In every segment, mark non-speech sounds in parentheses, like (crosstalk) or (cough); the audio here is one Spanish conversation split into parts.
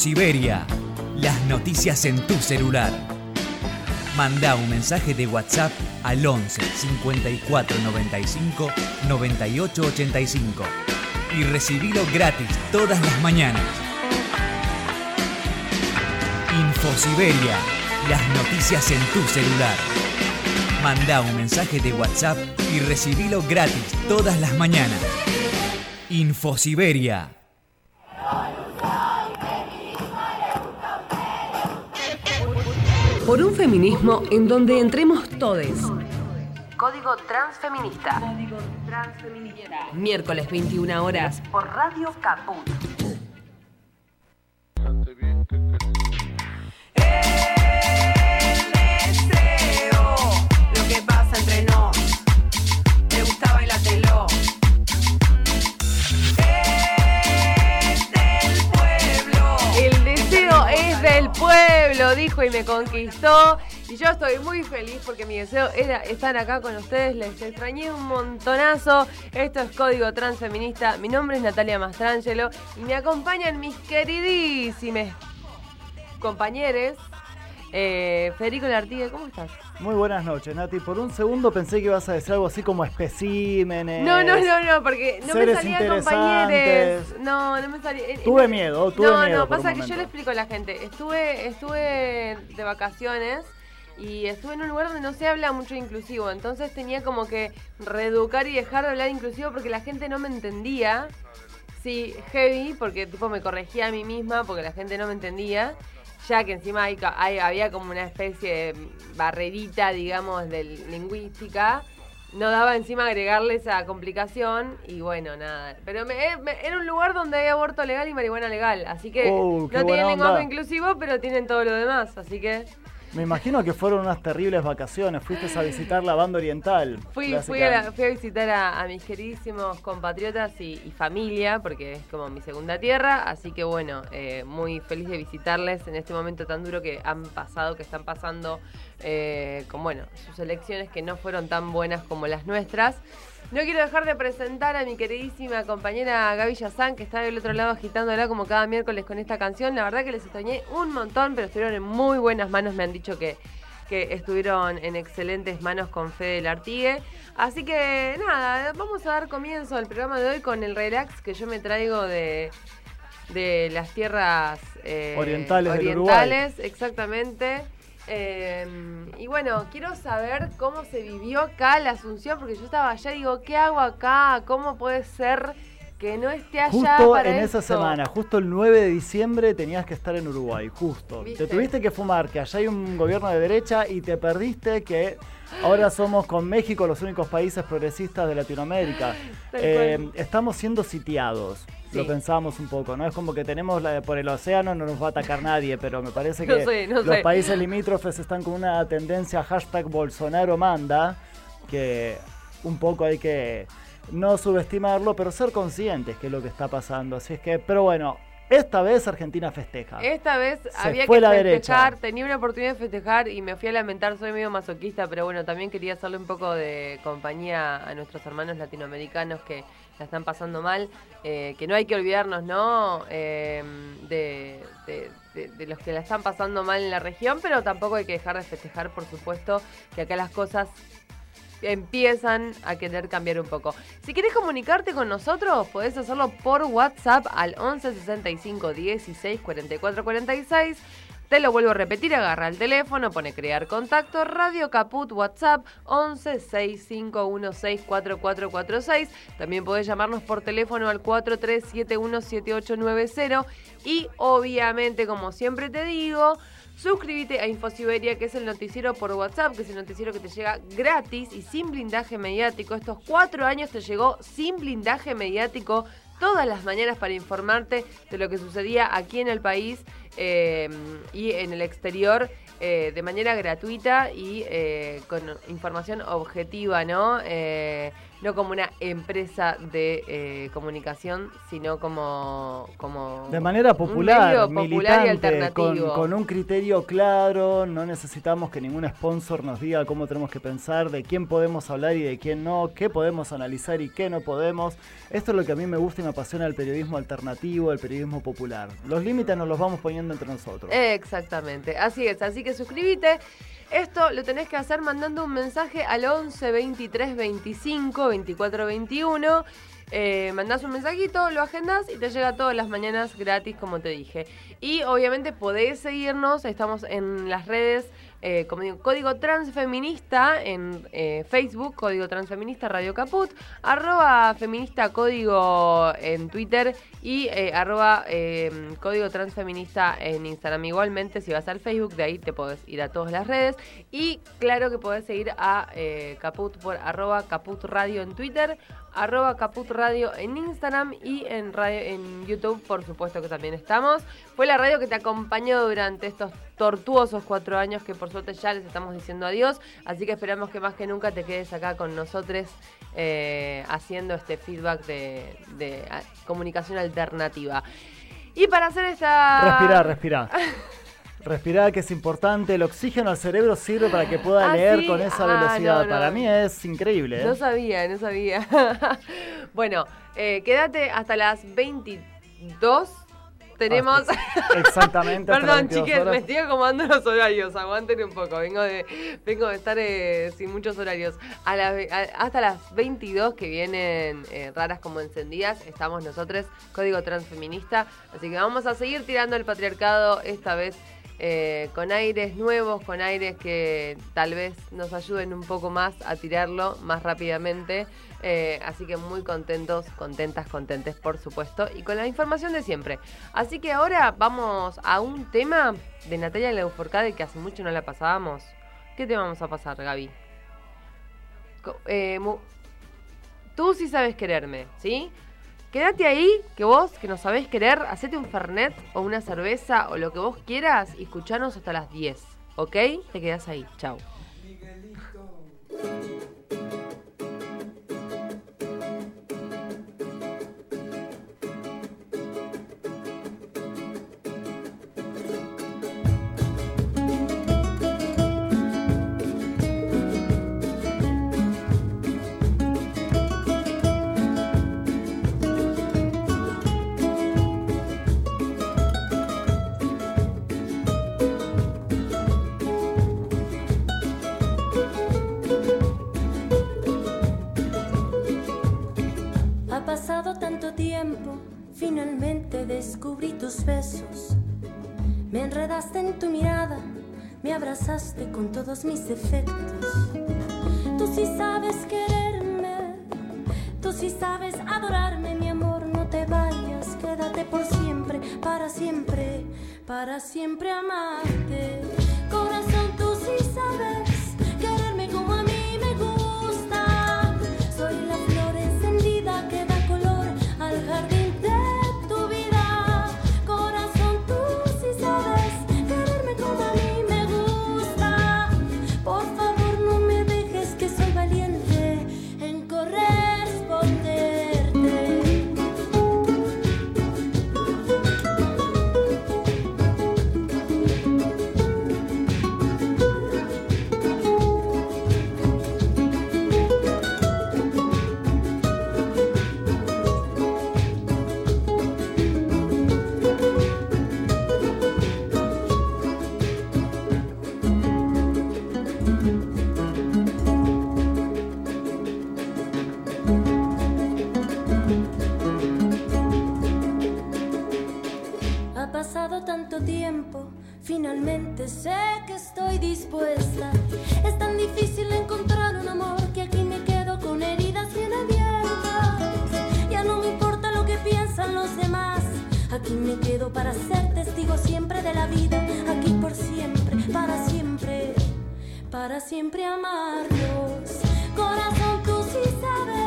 Infosiberia. Las noticias en tu celular. Manda un mensaje de WhatsApp al 11 54 95 98 85 y recibilo gratis todas las mañanas. Infosiberia. Las noticias en tu celular. Manda un mensaje de WhatsApp y recibilo gratis todas las mañanas. Infosiberia. Por un feminismo en donde entremos todes. Código Transfeminista. Miércoles 21 horas por Radio Caput. Pueblo, dijo y me conquistó. Y yo estoy muy feliz porque mi deseo era estar acá con ustedes. Les extrañé un montonazo. Esto es Código Transfeminista. Mi nombre es Natalia Mastrangelo y me acompañan mis queridísimos compañeros. Eh, Federico Lartigue, ¿cómo estás? Muy buenas noches, Nati. Por un segundo pensé que ibas a decir algo así como especímenes. No, no, no, no, porque no me seres salía compañeros. No, no me salía. eh, Tuve no- miedo, tuve no, miedo No, un pasa que yo le explico a la gente. Estuve, estuve de vacaciones y estuve en un lugar donde no se habla mucho inclusivo. Entonces tenía como que reeducar y dejar de hablar inclusivo porque la gente no me entendía. Sí, heavy, porque tipo me corregía a mí misma porque la gente no me entendía. Ya que encima hay, hay- había como una especie de barrerita, digamos, de lingüística. No daba encima agregarle esa complicación y bueno, nada. Pero me- me- era un lugar donde hay aborto legal y marihuana legal. Así que Oh, no tienen lenguaje inclusivo, pero tienen todo lo demás. Así que Me imagino que fueron unas terribles vacaciones. Fuiste a visitar la banda oriental. Fui, fui, a, la- fui a visitar a, a mis queridísimos compatriotas y, y familia, porque es como mi segunda tierra, así que bueno, eh, muy feliz de visitarles en este momento tan duro que han pasado, que están pasando eh, con bueno, sus elecciones que no fueron tan buenas como las nuestras. No quiero dejar de presentar a mi queridísima compañera Gaby Yazán, que está del otro lado agitándola como cada miércoles con esta canción. La verdad que les extrañé un montón, pero estuvieron en muy buenas manos. Me han dicho que, que estuvieron en excelentes manos con Fede del Artigue. Así que nada, vamos a dar comienzo al programa de hoy con el relax que yo me traigo de, de las tierras eh, Orientales del orientales, exactamente. Eh, y bueno, quiero saber cómo se vivió acá la Asunción, porque yo estaba allá y digo, ¿qué hago acá? ¿Cómo puede ser que no esté allá Justo para en esa semana, justo el 9 de diciembre tenías que estar en Uruguay, justo. ¿Viste? Te tuviste que fumar que allá hay un gobierno de derecha y te perdiste que ahora somos con México los únicos países progresistas de Latinoamérica. Eh, estamos siendo sitiados. Sí. Lo pensamos un poco, ¿no? Es como que tenemos la- por el océano, no nos va a atacar nadie, pero me parece (laughs) No que sé, no los sé. países limítrofes están con una tendencia hashtag Bolsonaro manda, que un poco hay que no subestimarlo, pero ser conscientes que es lo que está pasando. Así es que, pero bueno, esta vez Argentina festeja. Esta vez Se había que la festejar, derecha. tenía una oportunidad de festejar y me fui a lamentar, soy medio masoquista, pero bueno, también quería hacerle un poco de compañía a nuestros hermanos latinoamericanos que la están pasando mal, eh, que no hay que olvidarnos, ¿no? Eh, de, de- de- de los que la están pasando mal en la región, pero tampoco hay que dejar de festejar, por supuesto, que acá las cosas empiezan a querer cambiar un poco. Si quieres comunicarte con nosotros, podés hacerlo por WhatsApp al 11 65 16 44 46. Te lo vuelvo a repetir, agarra el teléfono, pone crear contacto, Radio Caput, WhatsApp 11 6516 4446. También podés llamarnos por teléfono al 43717890 y obviamente, como siempre te digo, Suscríbete a Infosiberia, que es el noticiero por WhatsApp, que es el noticiero que te llega gratis y sin blindaje mediático. Estos cuatro años te llegó sin blindaje mediático todas las mañanas para informarte de lo que sucedía aquí en el país eh, y en el exterior eh, de manera gratuita y eh, con información objetiva, ¿no? No como una empresa de eh, comunicación, sino como, como de manera popular, un medio popular y alternativo. Con, con, un criterio claro, no necesitamos que ningún sponsor nos diga cómo tenemos que pensar, de quién podemos hablar y de quién no, qué podemos analizar y qué no podemos. Esto es lo que a mí me gusta y me apasiona el periodismo alternativo, el periodismo popular. Los límites nos los vamos poniendo entre nosotros. Exactamente, así es, así que suscríbete. Esto lo tenés que hacer mandando un mensaje al 11 23 25 24 21. Eh, mandás un mensajito, lo agendas y te llega todas las mañanas gratis, como te dije. Y obviamente podés seguirnos, estamos en las redes eh, como digo, Código Transfeminista en eh, Facebook, Código Transfeminista Radio Caput, arroba feminista código en Twitter y eh, arroba em, Código Transfeminista en Instagram. Igualmente, si vas al Facebook, de ahí te podés ir a todas las redes. Y claro que podés seguir a Caput por arroba Caput Radio en Twitter, arroba Caput Radio en Instagram y en, radio, en YouTube, por supuesto que también estamos. Fue la radio que te acompañó durante estos tortuosos cuatro años que por suerte ya les estamos diciendo adiós. Así que esperamos que más que nunca te quedes acá con nosotros eh, haciendo este feedback de, comunicación alternativa. Y para hacer esta... Respirar, respirar. (laughs) Respirar, que es importante. El oxígeno al cerebro sirve para que pueda ¿Ah, leer sí? con esa Ah, velocidad. no, no. Para mí es increíble. ¿eh? No sabía, no sabía. (laughs) bueno, eh, quédate hasta las 22. Tenemos... Exactamente. (laughs) Perdón, 22 chiques, me estoy acomodando los horarios. Aguanten un poco. Vengo de, vengo de estar eh, sin muchos horarios. A a- hasta las 22 que vienen eh, raras como encendidas, estamos nosotros, Código Transfeminista. Así que vamos a seguir tirando el patriarcado esta vez. Eh, con aires nuevos, con aires que tal vez nos ayuden un poco más a tirarlo más rápidamente. Eh, así que muy contentos, contentas, contentes, por supuesto. Y con la información de siempre. Así que ahora vamos a un tema de Natalia Leuforcade que hace mucho no la pasábamos. ¿Qué te vamos a pasar, Gaby? Eh, Tú sí sabes quererme, ¿sí? Quédate ahí, que vos, que no sabés querer, hacete un fernet o una cerveza o lo que vos quieras y escuchanos hasta las 10, ¿ok? Te quedás ahí, chau. Con todos mis defectos. Tú sí sabes quererme, tú sí sabes adorarme, mi amor, no te vayas, quédate por siempre, para siempre, para siempre amarte. Aquí me quedo para ser testigo siempre de la vida. Aquí por siempre, para siempre, para siempre amarlos. Corazón, tú sí sabes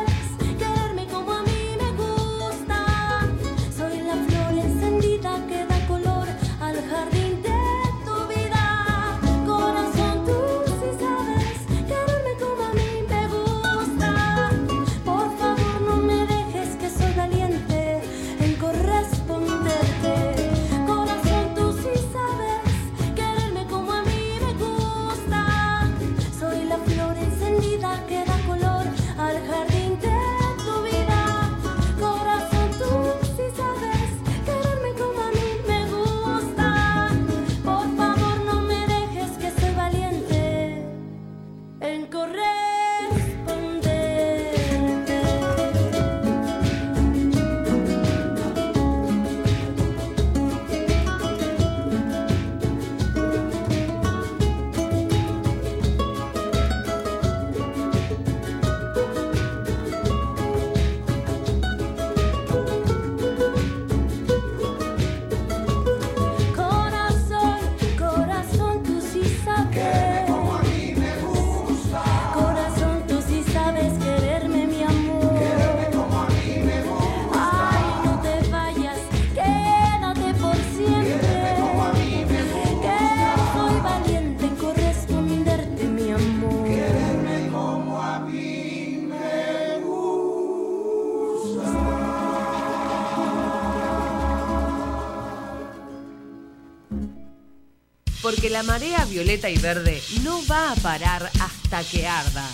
Porque la marea violeta y verde no va a parar hasta que arda.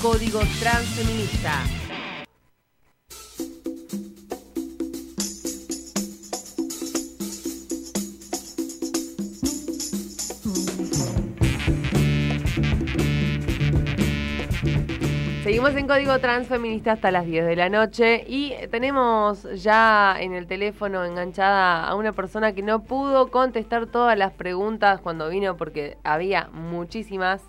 Código Transfeminista. Seguimos en Código Transfeminista hasta las 10 de la noche y tenemos ya en el teléfono enganchada a una persona que no pudo contestar todas las preguntas cuando vino porque había muchísimas.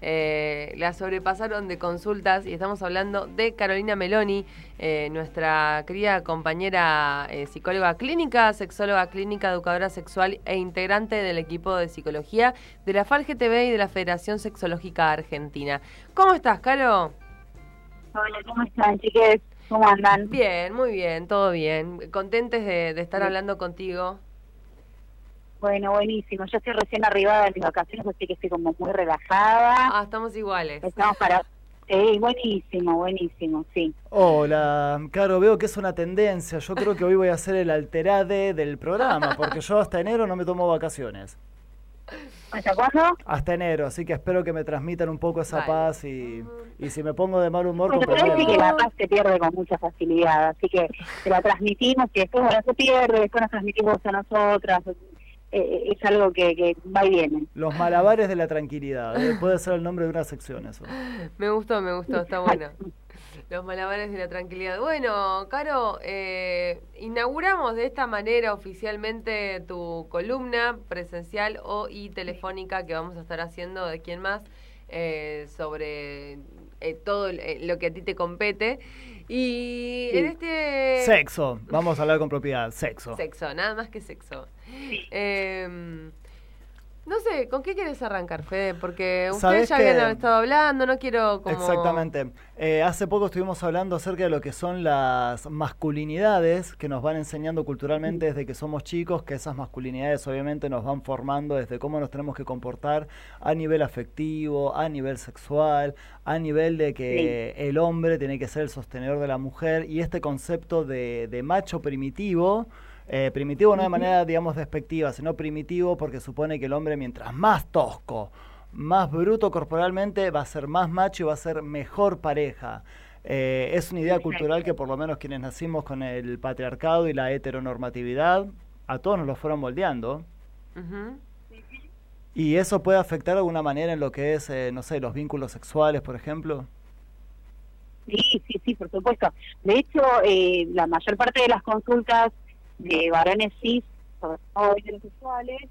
Eh, la sobrepasaron de consultas y estamos hablando de Carolina Meloni, eh, nuestra querida compañera eh, psicóloga clínica, sexóloga clínica, educadora sexual e integrante del equipo de psicología de la FALGTB y de la Federación Sexológica Argentina. ¿Cómo estás, Caro? Hola, ¿cómo están, chiques? ¿Cómo andan? Bien, muy bien, todo bien. Contentes de, estar hablando contigo. Bueno, buenísimo. Yo estoy recién arribada de mis vacaciones, así que estoy como muy relajada. Ah, estamos iguales. Estamos para... Sí, buenísimo, buenísimo, sí. Hola, Caro, veo que es una tendencia. Yo creo que hoy voy a hacer el alterade del programa, porque yo hasta enero no me tomo vacaciones. (laughs) ¿Hasta cuándo? Hasta enero, así que espero que me transmitan un poco esa paz y, y, si me pongo de mal humor... Bueno, pero que la paz se pierde con mucha facilidad, así que te la transmitimos y después ahora se pierde, después nos transmitimos a nosotras, eh, eh, es algo que, que, va y viene. Los malabares de la tranquilidad, eh, puede ser el nombre de una sección eso. (laughs) Me gustó, me gustó, está bueno. Los malabares de la tranquilidad. Bueno, Caro, eh, inauguramos de esta manera oficialmente tu columna presencial o y telefónica que vamos a estar haciendo de quién más eh, sobre eh, todo lo que a ti te compete. Y en este... Sexo, vamos a hablar con propiedad, sexo. Sexo, nada más que sexo. Eh, no sé, ¿con qué quieres arrancar, Fede? Porque ustedes ya habían estado hablando, no quiero como... Exactamente. Eh, hace poco estuvimos hablando acerca de lo que son las masculinidades que nos van enseñando culturalmente desde que somos chicos, que esas masculinidades obviamente nos van formando desde cómo nos tenemos que comportar a nivel afectivo, a nivel sexual, a nivel de que el hombre tiene que ser el sostenedor de la mujer y este concepto de, de macho primitivo eh, primitivo no de manera, digamos, despectiva, sino primitivo porque supone que el hombre mientras más tosco, más bruto corporalmente, va a ser más macho y va a ser mejor pareja. Eh, es una idea cultural que por lo menos quienes nacimos con el patriarcado y la heteronormatividad, a todos nos lo fueron moldeando. Y eso puede afectar de alguna manera en lo que es, eh, no sé, los vínculos sexuales, por ejemplo. Sí, sí, sí, por supuesto. De hecho, la mayor parte de las consultas de varones cis, sobre todo heterosexuales,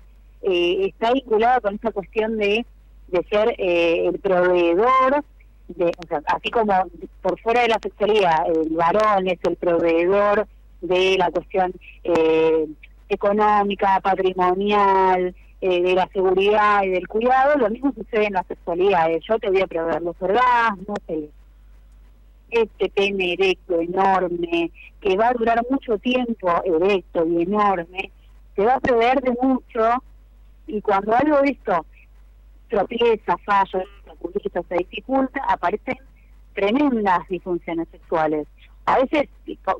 eh, está vinculado con esta cuestión de, de ser eh, el proveedor, de, o sea, así como por fuera de la sexualidad, el varón es el proveedor de la cuestión eh, económica, patrimonial, de la seguridad y del cuidado, lo mismo sucede en la sexualidad. Yo te voy a proveer los orgasmos, el este pene erecto enorme, que va a durar mucho tiempo erecto y enorme, se va a perder de mucho y cuando algo de esto tropieza, falla, se dificulta, aparecen tremendas disfunciones sexuales. A veces,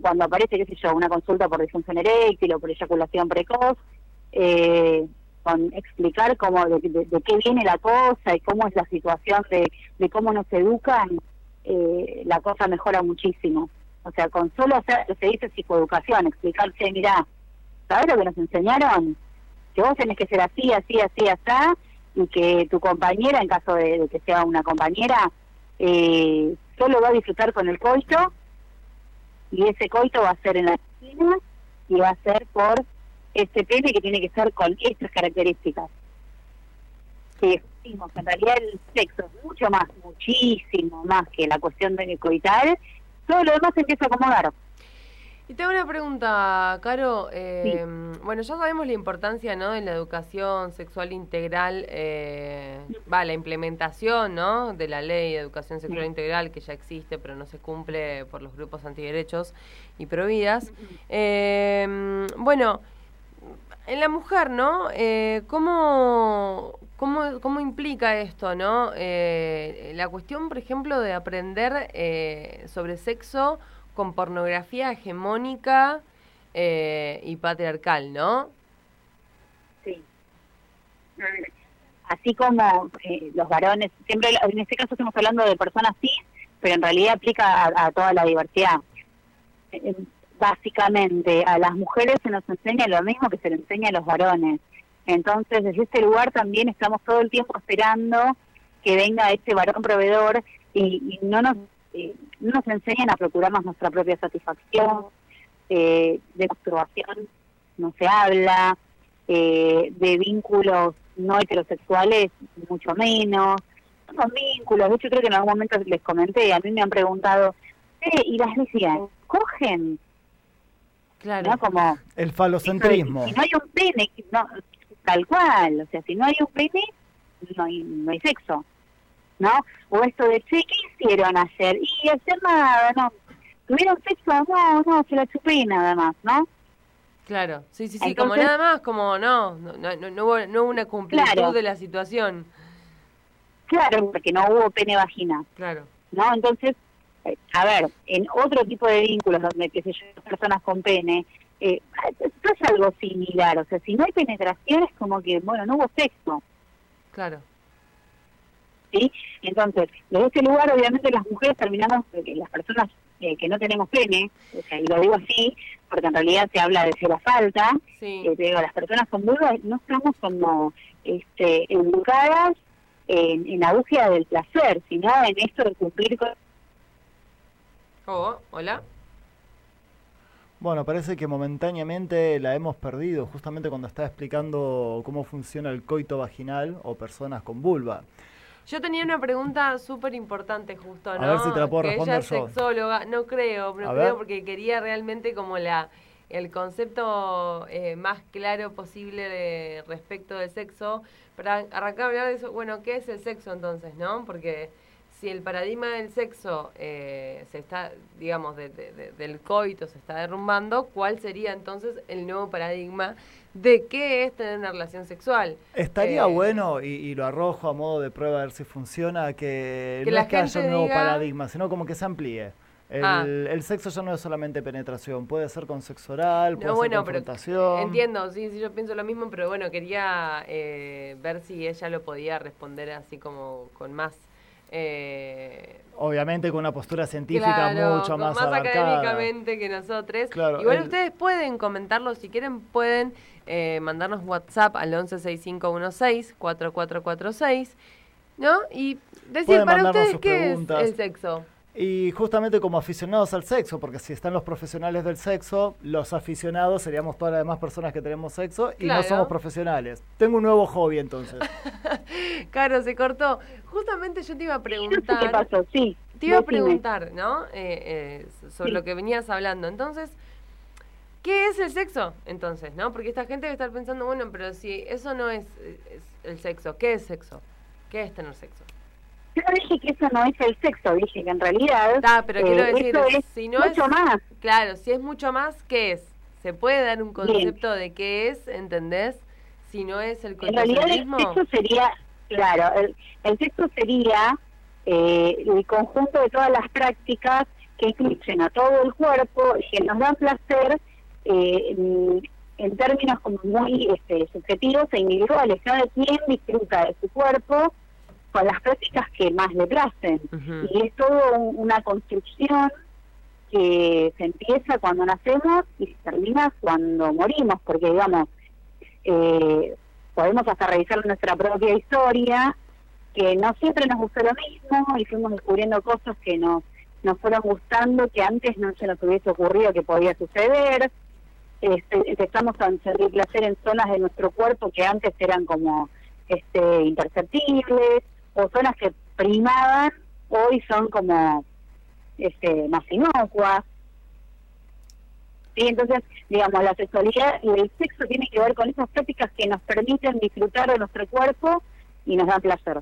cuando aparece, qué sé yo, una consulta por disfunción eréctil o por eyaculación precoz, eh, con explicar cómo de, qué viene la cosa y cómo es la situación de, de cómo nos educan, eh, la cosa mejora muchísimo. O sea, con solo hacer, se dice psicoeducación, explicarse, mira, ¿sabes lo que nos enseñaron? Que vos tenés que ser así, así, así, así, y que tu compañera, en caso de, que sea una compañera, eh, solo va a disfrutar con el coito, y ese coito va a ser en la piscina, y va a ser por este pene que tiene que ser con estas características que en realidad el sexo es mucho más, muchísimo más que la cuestión de coitar, todo lo demás se empieza a acomodar. Y tengo una pregunta, Caro. Eh, bueno, ya sabemos la importancia ¿no? de la educación sexual integral, eh, va, la implementación ¿no? de la ley de educación sexual integral que ya existe, pero no se cumple por los grupos antiderechos y providas. Eh, bueno, en la mujer, ¿no? Eh, ¿cómo, cómo, cómo, implica esto, no? Eh, la cuestión, por ejemplo, de aprender eh, sobre sexo con pornografía hegemónica y patriarcal, ¿no? Sí. así como eh, los varones, siempre en este caso estamos hablando de personas cis, pero en realidad aplica a, toda la diversidad. Básicamente, a las mujeres se nos enseña lo mismo que se le enseña a los varones. Entonces, desde este lugar también estamos todo el tiempo esperando que venga este varón proveedor y, no nos eh, no nos enseñan a procurarnos nuestra propia satisfacción, eh, de masturbación no se habla, eh, de vínculos no heterosexuales mucho menos, son vínculos, de hecho creo que en algún momento les comenté, a mí me han preguntado, ¿y las lesbianas cogen? Claro. Como, el falocentrismo. Si no hay un pene, no, tal cual, o sea, si no hay un pene, no hay, no hay sexo. ¿no? O esto de, che, ¿qué hicieron ayer? Y hacer nada, ¿no? ¿Tuvieron sexo? No, no, se la chupé nada más, ¿no? Claro, sí, sí, sí, como nada más, como no, no, no, no, hubo, no una cumplitud de la situación. Claro, porque no hubo pene vagina. Claro. ¿No? Entonces, a ver, en otro tipo de vínculos donde, qué sé yo, personas con pene, eh, esto es algo similar, o sea, si no hay penetración es como que, bueno, no hubo sexo. Claro. ¿sí? Entonces, desde este lugar, obviamente, las mujeres terminamos, las personas eh, que no tenemos pene, o sea, y lo digo así, porque en realidad se habla de la falta, sí. eh, digo, las personas con vulva no estamos como este, educadas en, en la búsqueda del placer, sino en esto de cumplir con... Hola. Bueno, parece que momentáneamente la hemos perdido, justamente cuando estaba explicando cómo funciona el coito vaginal o personas con vulva. Yo tenía una pregunta súper importante justo, ¿no? A ver si te la puedo que responder ella es yo. sexóloga, no creo, no A creo ver. porque quería realmente como la el concepto eh, más claro posible de- respecto del sexo. Para arrancar a hablar de eso, bueno, ¿qué es el sexo entonces, no? Porque si el paradigma del sexo eh, se está, digamos, de- de- de- del coito se está derrumbando, ¿cuál sería entonces el nuevo paradigma de qué es tener una relación sexual? Estaría Eh, bueno, y, y lo arrojo a modo de prueba a ver si funciona, que, Que no la es que haya un nuevo diga- paradigma, sino como que se amplíe. El, Ah. el sexo ya no es solamente penetración, puede ser con sexo oral, puede No, ser bueno, pero confrontación. entiendo, sí, sí, yo pienso lo mismo, pero bueno, quería eh, ver si ella lo podía responder así como con más... Eh, Obviamente con una postura científica claro, mucho más, más abarcada. académicamente que nosotros. Claro, Igual el- ustedes pueden comentarlo, si quieren pueden eh, mandarnos WhatsApp al 116516-4446, ¿no? Y decir para ustedes qué es el sexo. Y justamente como aficionados al sexo, porque si están los profesionales del sexo, los aficionados seríamos todas las demás personas que tenemos sexo y Claro. no somos profesionales. Tengo un nuevo hobby entonces. (laughs) Claro, se cortó. Justamente yo te iba a preguntar... qué pasó, sí. Te iba a preguntar, ¿no? Eh, eh, sobre Sí. lo que venías hablando. Entonces, ¿qué es el sexo? Entonces, ¿no? Porque esta gente debe estar pensando, bueno, pero si eso no es, es el sexo, ¿qué es sexo? ¿Qué es tener sexo? Yo dije que eso no es el sexo, dije que en realidad Ah, pero quiero eh, decir, es si no mucho es- más. Claro, si es mucho más, ¿qué es? ¿Se puede dar un Bien. concepto de qué es, entendés? Si no es el En realidad el sexo sería, claro, el, el sexo sería eh, el conjunto de todas las prácticas que incluyen a todo el cuerpo y que nos dan placer eh, en, en términos como muy este, subjetivos e individuales. Cada quien disfruta de su cuerpo con las prácticas que más le placen. Y es todo un- una construcción que se empieza cuando nacemos y se termina cuando morimos, porque digamos, eh, podemos hasta revisar nuestra propia historia, que no siempre nos gustó lo mismo y fuimos descubriendo cosas que nos, nos fueron gustando, que antes no se nos hubiese ocurrido que podía suceder. Este, empezamos a sentir placer en zonas de nuestro cuerpo que antes eran como este, imperceptibles, o zonas que primaban, hoy son como este, más inocuas. Sí, entonces, digamos, la sexualidad y el sexo tiene que ver con esas prácticas que nos permiten disfrutar de nuestro cuerpo y nos dan placer.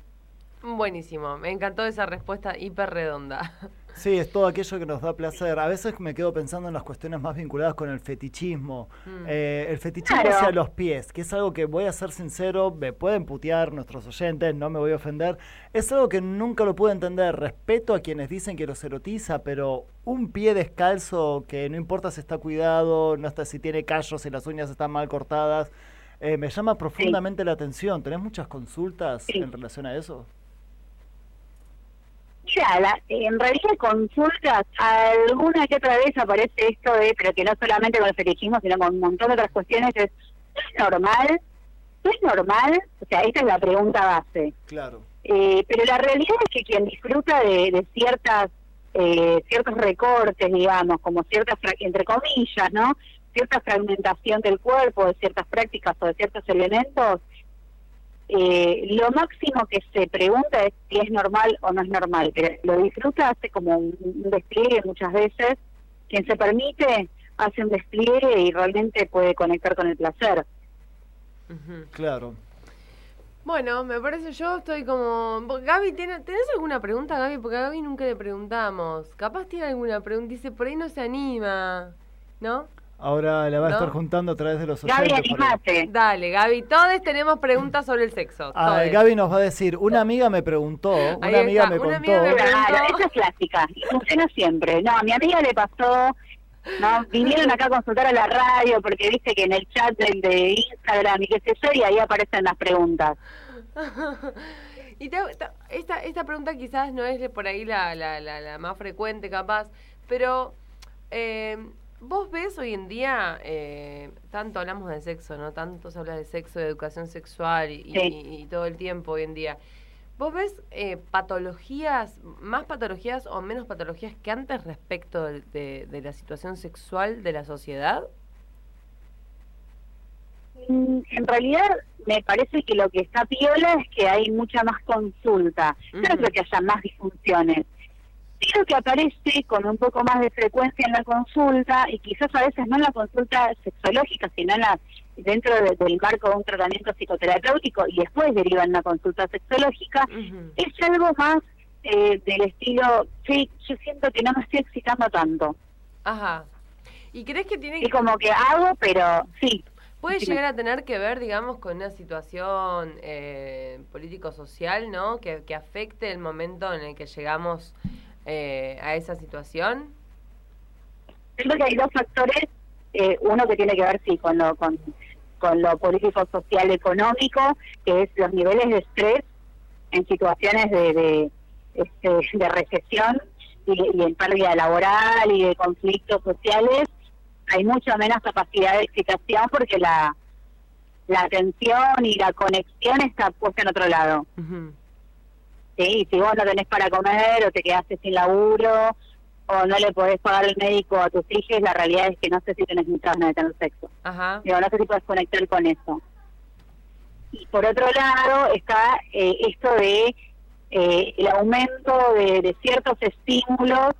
Buenísimo, me encantó esa respuesta hiper redonda. Sí, es todo aquello que nos da placer. A veces me quedo pensando en las cuestiones más vinculadas con el fetichismo. Mm. Eh, el fetichismo Claro. hacia los pies, que es algo que voy a ser sincero, me pueden putear nuestros oyentes, no me voy a ofender. Es algo que nunca lo pude entender. Respeto a quienes dicen que los erotiza, pero un pie descalzo que no importa si está cuidado, no está si tiene callos, si las uñas están mal cortadas. Eh, me llama profundamente la atención. ¿Tenés muchas consultas Sí. en relación a eso? Mira, la- en realidad consultas, alguna que otra vez aparece esto de, pero que no solamente con el fetichismo, sino con un montón de otras cuestiones, es, ¿es normal? ¿No es normal? O sea, esta es la pregunta base. Claro. Eh, pero la realidad es que quien disfruta de, de ciertas eh, ciertos recortes, digamos, como ciertas, entre comillas, ¿no? Cierta fragmentación del cuerpo, de ciertas prácticas o de ciertos elementos, eh, lo máximo que se pregunta es si es normal o no es normal. Pero lo disfruta, hace como un, un despliegue muchas veces. Quien se permite hace un despliegue y realmente puede conectar con el placer. Claro. Bueno, me parece, yo estoy como... Gaby, ¿tiene- ¿tenés alguna pregunta, Gaby? Porque a Gaby nunca le preguntamos. Capaz tiene alguna pregunta, dice, por ahí no se anima, ¿no? Ahora la va a ¿No? estar juntando a través de los Gaby, animate. Dale, Gaby, todos tenemos preguntas sobre el sexo. Ah. Gaby nos va a decir, una amiga me preguntó, una amiga me una contó, amiga me Claro, preguntó. esa es clásica, y funciona siempre. No, a mi amiga le pasó, no, vinieron acá a consultar a la radio porque viste que en el chat del de Instagram y qué sé yo, y ahí aparecen las preguntas. (laughs) y te- te- esta, esta pregunta quizás no es por ahí la, la, la, la más frecuente, capaz, pero eh, vos ves hoy en día, eh, tanto hablamos de sexo, ¿no? Tanto se habla de sexo, de educación sexual y, Sí. y- y todo el tiempo hoy en día. ¿Vos ves eh, patologías, más patologías o menos patologías que antes respecto de, de- de la situación sexual de la sociedad? Mm, En realidad, me parece que lo que está piola es que hay mucha más consulta. No creo que haya más disfunciones. Creo que aparece con un poco más de frecuencia en la consulta y quizás a veces no en la consulta sexológica, sino en la, dentro de- del marco de un tratamiento psicoterapéutico y después deriva en una consulta sexológica, es algo más eh, del estilo, sí, yo siento que no me estoy excitando tanto. Ajá. ¿Y crees que tiene Y que... como que hago, pero sí, Puede llegar a tener que ver, digamos, con una situación eh, político-social, ¿no? Que, que afecte el momento en el que llegamos eh, a esa situación. Creo que hay dos factores, eh, uno que tiene que ver sí con lo con, con lo político, social, económico, que es los niveles de estrés en situaciones de de, este, de recesión y, y en pérdida laboral y de conflictos sociales, hay mucha menos capacidad de excitación porque la la atención y la conexión está puesta en otro lado. Ujú. Sí, si vos no tenés para comer o te quedaste sin laburo o no le podés pagar el médico a tus hijos, la realidad es que no sé si tenés muchas ganas de tener sexo. Ajá. Digo, no sé si puedes conectar con eso. Y por otro lado está eh, esto de eh, el aumento de, de ciertos estímulos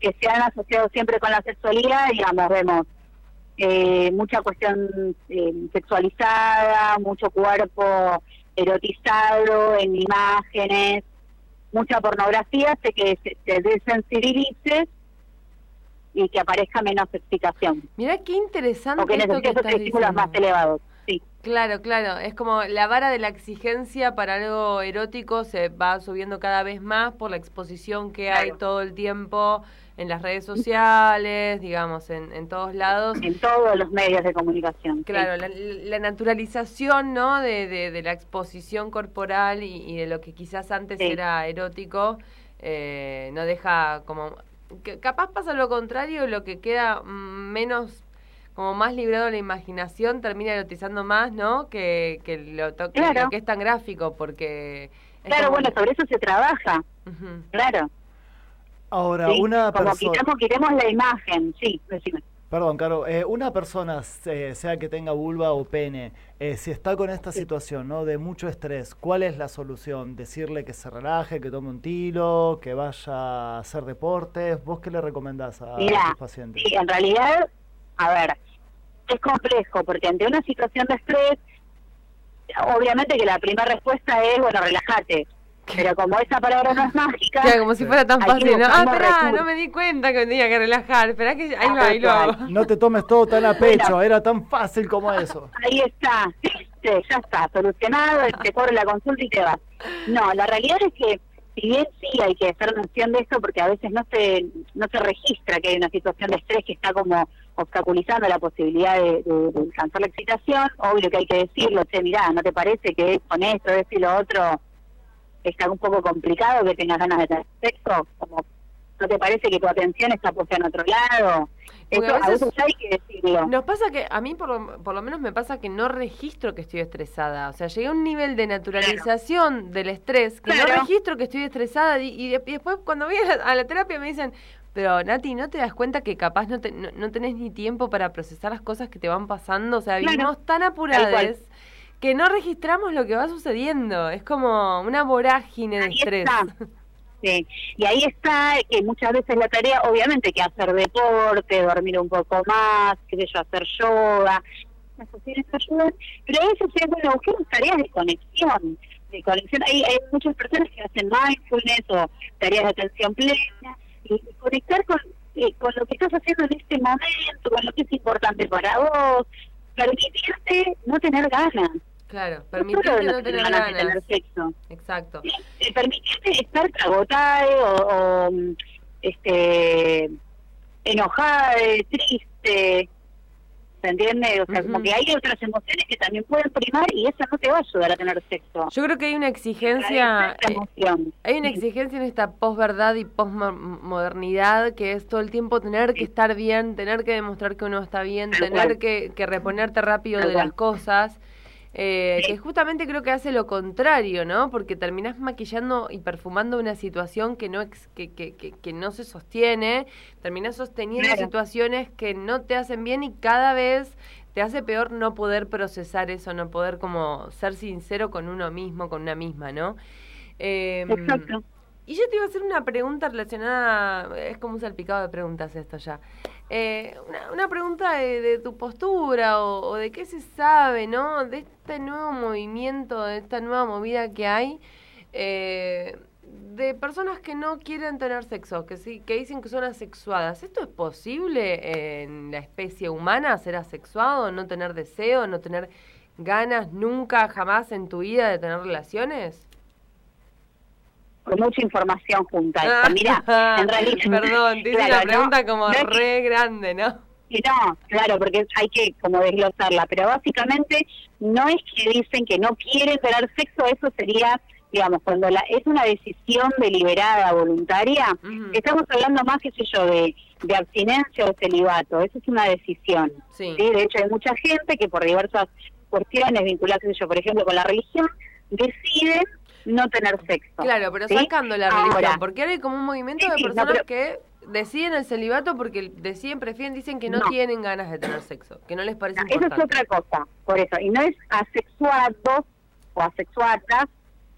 que se han asociado siempre con la sexualidad, digamos, vemos eh, mucha cuestión eh, sexualizada, mucho cuerpo erotizado en imágenes, mucha pornografía, hace que se, se desensibilice y que aparezca menos excitación, Mirá qué interesante o que esto que necesite esos estás estímulos más elevados. Sí. Claro, claro. Es como la vara de la exigencia para algo erótico se va subiendo cada vez más por la exposición que hay todo el tiempo en las redes sociales, digamos, en, en todos lados. en todos los medios de comunicación. sí. Claro, la, la naturalización, ¿no? De, de, de la exposición corporal y, y de lo que quizás antes Sí. era erótico, eh, no deja como... que capaz pasa lo contrario, lo que queda menos, como más librado a la imaginación, termina erotizando más, ¿no? Que, que, lo, Claro. lo que es tan gráfico, porque... Claro, como bueno, sobre eso se trabaja, claro. Ahora, sí. una Como persona... quitamos, quitemos la imagen, sí, decime. Perdón, Caro, eh, una persona, se- sea que tenga vulva o pene, eh, si está con esta situación ¿no? de mucho estrés, ¿cuál es la solución? ¿Decirle que se relaje, que tome un tiro, que vaya a hacer deportes? ¿Vos qué le recomendás a, tus pacientes? Sí, en realidad, a ver, es complejo porque ante una situación de estrés, obviamente que la primera respuesta es, bueno, relájate. Pero como esa palabra no es mágica, Claro, como si fuera tan fácil, ¿no? Ah, recursos. no me di cuenta que tenía que relajar. Esperá que ahí Ah, va, ahí lo hago. No te tomes todo tan a pecho, era tan fácil como eso. ahí está, ¿viste? ya está, solucionado, te cobro la consulta y te vas. No, la realidad es que si bien sí hay que hacer mención de esto porque a veces no se no se registra que hay una situación de estrés que está como obstaculizando la posibilidad de, de- de alcanzar la excitación, obvio que hay que decirlo, che, mirá, ¿no te parece que con esto, esto y lo otro está un poco complicado que tengas ganas de tener sexo? Como, ¿No te parece que tu atención está puesta en otro lado? Eso a a veces- hay que decirlo. Nos pasa que, a mí por lo, por lo menos me pasa que no registro que estoy estresada. O sea, llegué a un nivel de naturalización del estrés que no registro que estoy estresada y, y de- y después cuando voy a la, a la terapia me dicen, pero Nati, ¿no te das cuenta que capaz no, te- no, no tenés ni tiempo para procesar las cosas que te van pasando? O sea, Claro. vivimos tan apuradas que no registramos lo que va sucediendo. Es como una vorágine de Ahí estrés. está. (laughs) Sí, y ahí está que muchas veces la tarea, obviamente que hacer deporte, dormir un poco más, qué sé yo, hacer yoga, ayudan, pero a veces es bueno buscar tareas de conexión, de conexión. Hay, hay muchas personas que hacen mindfulness o tareas de atención plena, y, y conectar con, eh, con lo que estás haciendo en este momento, con lo que es importante para vos, permitirte no tener ganas. Claro, No permitirte solo de no tener ganas. tener sexo. Exacto. Eh, permitirte estar agotado o, o, este enojada, triste, ¿se entiende? O sea, como que hay otras emociones que también pueden primar y eso no te va a ayudar a tener sexo. Yo creo que hay una exigencia... eh. Hay una exigencia en esta posverdad y posmodernidad que es todo el tiempo tener que estar bien, tener que demostrar que uno está bien, Tal tener que, que reponerte rápido Tal de cual. las cosas. Eh. Que justamente creo que hace lo contrario, ¿no? Porque terminás maquillando y perfumando una situación que no, ex- que, que, que, que no se sostiene, terminás sosteniendo Claro. situaciones que no te hacen bien y cada vez te hace peor no poder procesar eso, no poder como ser sincero con uno mismo, con una misma, ¿no? Em, Exacto. Y yo te iba a hacer una pregunta relacionada, es como un salpicado de preguntas esto ya. Eh, una, una pregunta de, tu postura o, o de qué se sabe, ¿no? De este nuevo movimiento, de esta nueva movida que hay, eh, de personas que no quieren tener sexo, que sí, que dicen que son asexuadas. ¿Esto es posible en la especie humana, ser asexuado, no tener deseo, no tener ganas nunca, jamás en tu vida de tener relaciones? Con mucha información junta. Ah. Mira, (laughs) en realidad... (laughs) Perdón, (laughs) te hice Claro, una no- pregunta como no es que- re grande, ¿no? Sí, no, claro, porque hay que como desglosarla, pero básicamente no es que dicen que no quieren tener sexo, eso sería, digamos, cuando la, es una decisión deliberada, voluntaria, estamos hablando más, qué sé yo, de, de abstinencia o celibato, eso es una decisión. Sí. ¿sí? De hecho, hay mucha gente que por diversas cuestiones vinculadas, qué sé yo, por ejemplo, con la religión, deciden no tener sexo. Claro, pero ¿sí? sacando la Ahora, religión, porque ahora hay como un movimiento Sí, de no, personas pero- que deciden el celibato porque deciden, prefieren, dicen que no, No. tienen ganas de tener sexo, que no les parece No, eso es importante. otra cosa, por eso. Y no es asexuados o asexuadas,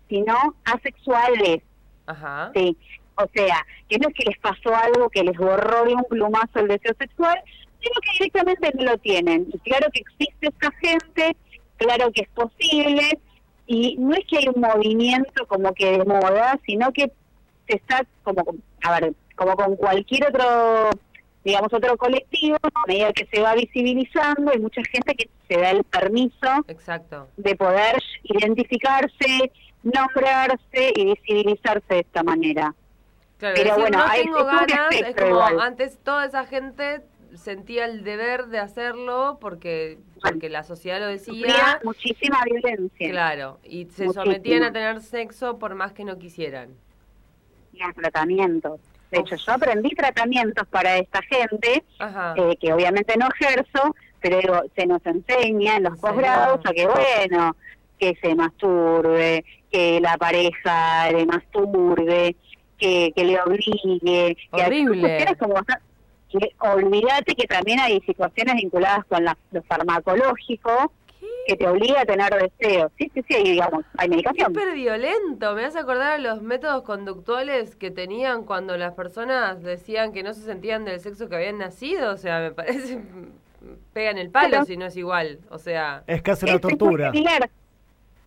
sino asexuales, Ajá. sí. O sea, que no es que les pasó algo que les borró de un plumazo el deseo sexual, sino que directamente no lo tienen. Y claro que existe esa gente, claro que es posible, y no es que hay un movimiento como que de moda, sino que se está como, a ver, como con cualquier otro, digamos, otro colectivo, a medida que se va visibilizando, hay mucha gente que se da el permiso Exacto. de poder identificarse, nombrarse y visibilizarse de esta manera. Claro, Pero decir, bueno, no hay- tengo ganas, es como igual. antes toda esa gente sentía el deber de hacerlo porque porque la sociedad lo Sufría decía. muchísima violencia Claro, y se Muchísimo. sometían a tener sexo por más que no quisieran. y a tratamientos. De hecho, yo aprendí tratamientos para esta gente, eh, que obviamente no ejerzo, pero digo, se nos enseña en los ¿En serio? posgrados a que, bueno, que se masturbe, que la pareja le masturbe, que, que le obligue. Que Horrible. como bastante- que olvídate que también hay situaciones vinculadas con la, lo farmacológico que te obliga a tener deseos. Sí, sí, sí, digamos, hay medicación. Súper violento, me hace acordar a los métodos conductuales que tenían cuando las personas decían que no se sentían del sexo que habían nacido, o sea, me parece, (laughs) pegan el palo si no es igual, o sea, Es casi una Es- es muy tortura.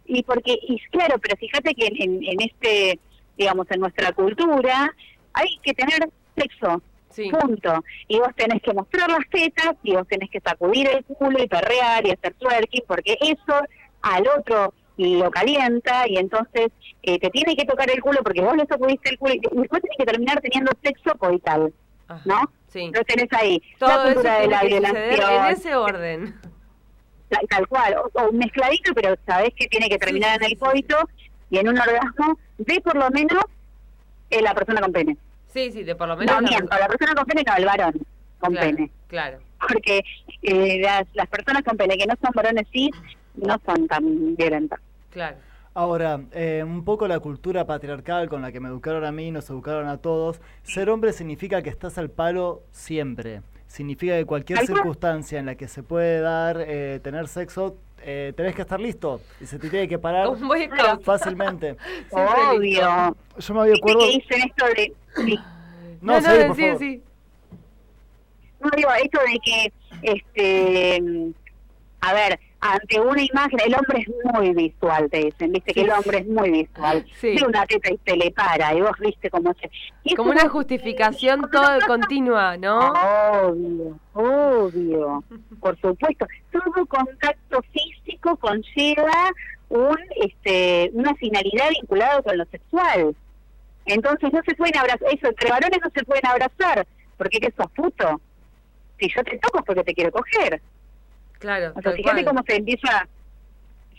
Y porque, y claro, pero fíjate que en, en este, digamos, en nuestra cultura hay que tener sexo, sí, punto. Y vos tenés que mostrar las tetas y vos tenés que sacudir el culo y perrear y hacer twerking, porque eso al otro lo calienta y entonces eh, te tiene que tocar el culo porque vos le sacudiste el culo y después tenés que terminar teniendo sexo coital. Ajá, ¿no? sí. Entonces tenés ahí Todo la eso cultura de la violación, en ese orden. (laughs) tal, tal cual, o, o mezcladito, pero sabés que tiene que terminar sí, en el coito y en un orgasmo de por lo menos eh, la persona con pene. Sí, sí, de por lo menos. No, miento, la persona con pene no, el varón con claro, pene. Claro. Porque eh, las, las personas con pene que no son varones cis no son tan violentas. Claro. Ahora, eh, un poco la cultura patriarcal con la que me educaron a mí, nos educaron a todos, ser hombre significa que estás al palo siempre. Significa que cualquier circunstancia en la que se puede dar, eh, tener sexo, eh, tenés que estar listo y se te tiene que parar fácilmente. (laughs) Obvio. Yo me había acuerdo... que dicen esto de... sí. No, No, no, sí, por sí, favor. sí. No digo, esto de que, este, a ver, ante una imagen, el hombre es muy visual, te dicen, viste que el hombre es muy visual. (laughs) Sí. Ve una teta y se le para, y vos viste cómo se... Como una justificación (laughs) no todo continua, ¿no? Obvio, obvio, por supuesto. Todo contacto físico conlleva un, este, una finalidad vinculada con lo sexual. Entonces no se pueden abrazar, eso, entre varones no se pueden abrazar, porque ¿qué sos puto? Si yo te toco es porque te quiero coger. Claro, O sea, fíjate cual. cómo se empieza,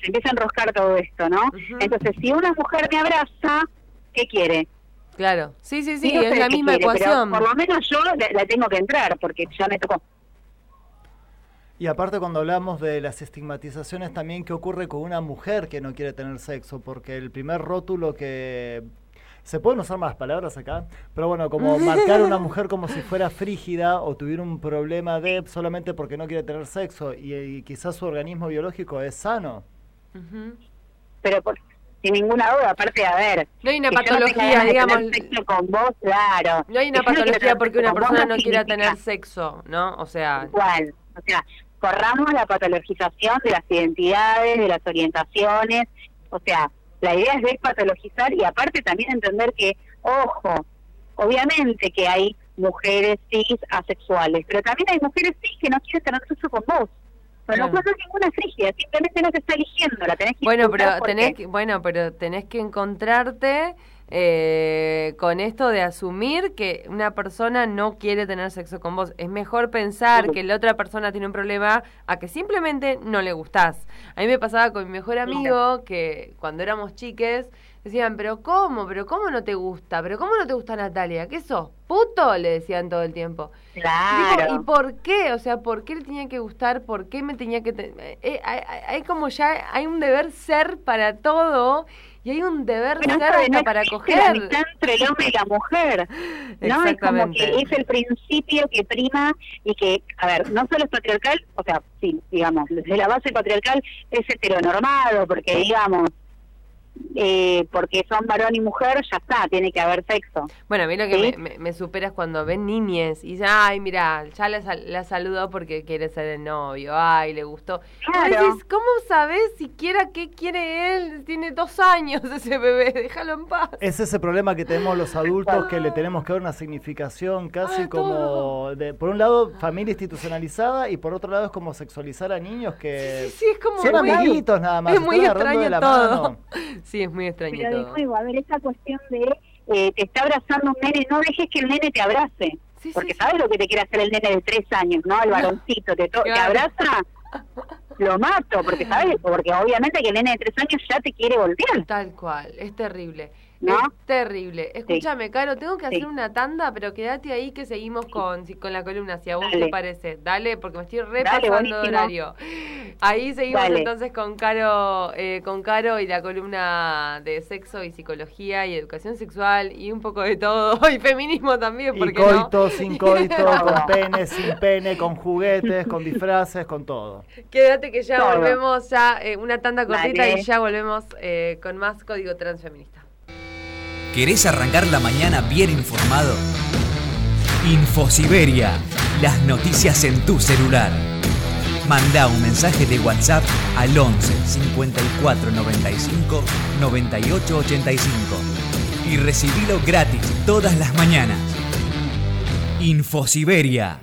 se empieza a enroscar todo esto, ¿no? Entonces, si una mujer me abraza, ¿qué quiere? Claro. Sí, sí, sí, No es la misma quiere, pero ecuación. por lo menos yo la, la tengo que entrar, porque ya me tocó. Y aparte cuando hablamos de las estigmatizaciones también qué ocurre con una mujer que no quiere tener sexo, porque el primer rótulo que... ¿Se pueden usar más palabras acá? Pero bueno, como marcar a una (laughs) mujer como si fuera frígida o tuviera un problema de solamente porque no quiere tener sexo y, y quizás su organismo biológico es sano. Pero por, sin ninguna duda, aparte de, a ver... No hay una que no patología, digamos. sexo con vos, claro. No hay una (laughs) Que no patología porque una persona no quiera tener sexo, ¿no? O sea, Igual, o sea, corramos la patologización de las identidades, de las orientaciones, o sea, la idea es despatologizar y aparte también entender que, ojo, obviamente que hay mujeres cis asexuales, pero también hay mujeres cis que no quieren tener sexo con vos. Pero no Claro. pasa ninguna frigia, simplemente no te está eligiendo, la tenés que bueno, pero tenés que, bueno, pero tenés que encontrarte eh, con esto de asumir que una persona no quiere tener sexo con vos. Es mejor pensar que la otra persona tiene un problema a que simplemente no le gustás. A mí me pasaba con mi mejor amigo que cuando éramos chiques decían, pero ¿cómo? ¿Pero cómo no te gusta? ¿Pero cómo no te gusta Natalia? ¿Qué sos? ¿Puto? Le decían todo el tiempo. Y digo, Claro. ¿Y por qué? O sea, ¿por qué le tenía que gustar? ¿Por qué me tenía que...? te- eh, eh, hay- hay como ya, hay un deber ser para todo y hay un deber Bueno, de no para la coger. amistad entre el hombre y la mujer. (laughs) ¿no? Es como que es el principio que prima y que, a ver, no solo es patriarcal, o sea, sí, digamos, desde la base patriarcal es heteronormado, porque digamos, eh, porque son varón y mujer, ya está, tiene que haber sexo. Bueno, a mí lo que ¿Sí? me, me, me supera es cuando ven niñes y dicen, ay, mira, ya la, la saludó porque quiere ser el novio, ay, le gustó. Claro. decís, ¿cómo sabes siquiera qué quiere él? Tiene dos años (laughs) ese bebé, déjalo en paz. Es ese problema que tenemos los adultos que le tenemos que dar una significación casi Ah, como, de, por un lado, familia institucionalizada y por otro lado es como sexualizar a niños que Sí, sí, es como son muy- amiguitos nada más. Es se muy extraño de la todo. mano. Sí, es muy extraño Pero de todo. nuevo, a ver, esa cuestión de eh, te está abrazando un nene, no dejes que el nene te abrace. Sí, porque sí, sabes lo que te quiere hacer el nene de tres años, ¿no? El varoncito, te, to- te Claro. abraza, lo mato, porque sabes, porque obviamente que el nene de tres años ya te quiere voltear. Tal cual, es terrible. ¿No? Es terrible. Escúchame, Caro, tengo que hacer Sí. una tanda, pero quédate ahí que seguimos con, con la columna, si a vos Dale. te parece. Dale, porque me estoy repasando de horario. Ahí seguimos Dale. entonces con Caro, eh, con Caro y la columna de sexo y psicología y educación sexual y un poco de todo. (laughs) Y feminismo también, Y porque no? coito, sin (laughs) coito, con pene, sin pene, con juguetes, con disfraces, con todo. Quédate que ya Todo. volvemos, ya eh, una tanda cortita Dale. y ya volvemos eh, con más Código Transfeminista. ¿Querés arrancar la mañana bien informado? Infosiberia, las noticias en tu celular. Manda un mensaje de WhatsApp al 11 54 95 98 85 y recibilo gratis todas las mañanas. Infosiberia.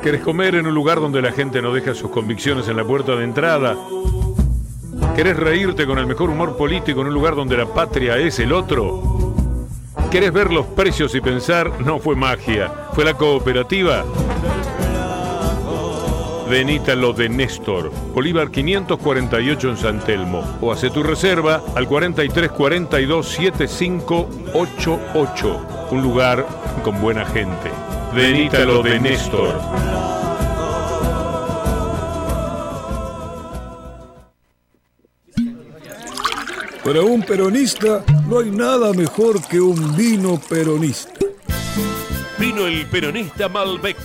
¿Querés comer en un lugar donde la gente no deja sus convicciones en la puerta de entrada? ¿Querés reírte con el mejor humor político en un lugar donde la patria es el otro? ¿Querés ver los precios y pensar? No fue magia, fue la cooperativa. Venita lo de Néstor, Bolívar 548 en San Telmo. O hace tu reserva al 4342 7588. Un lugar con buena gente. Venita lo de Néstor. Para un peronista no hay nada mejor que un vino peronista. Vino el peronista Malbec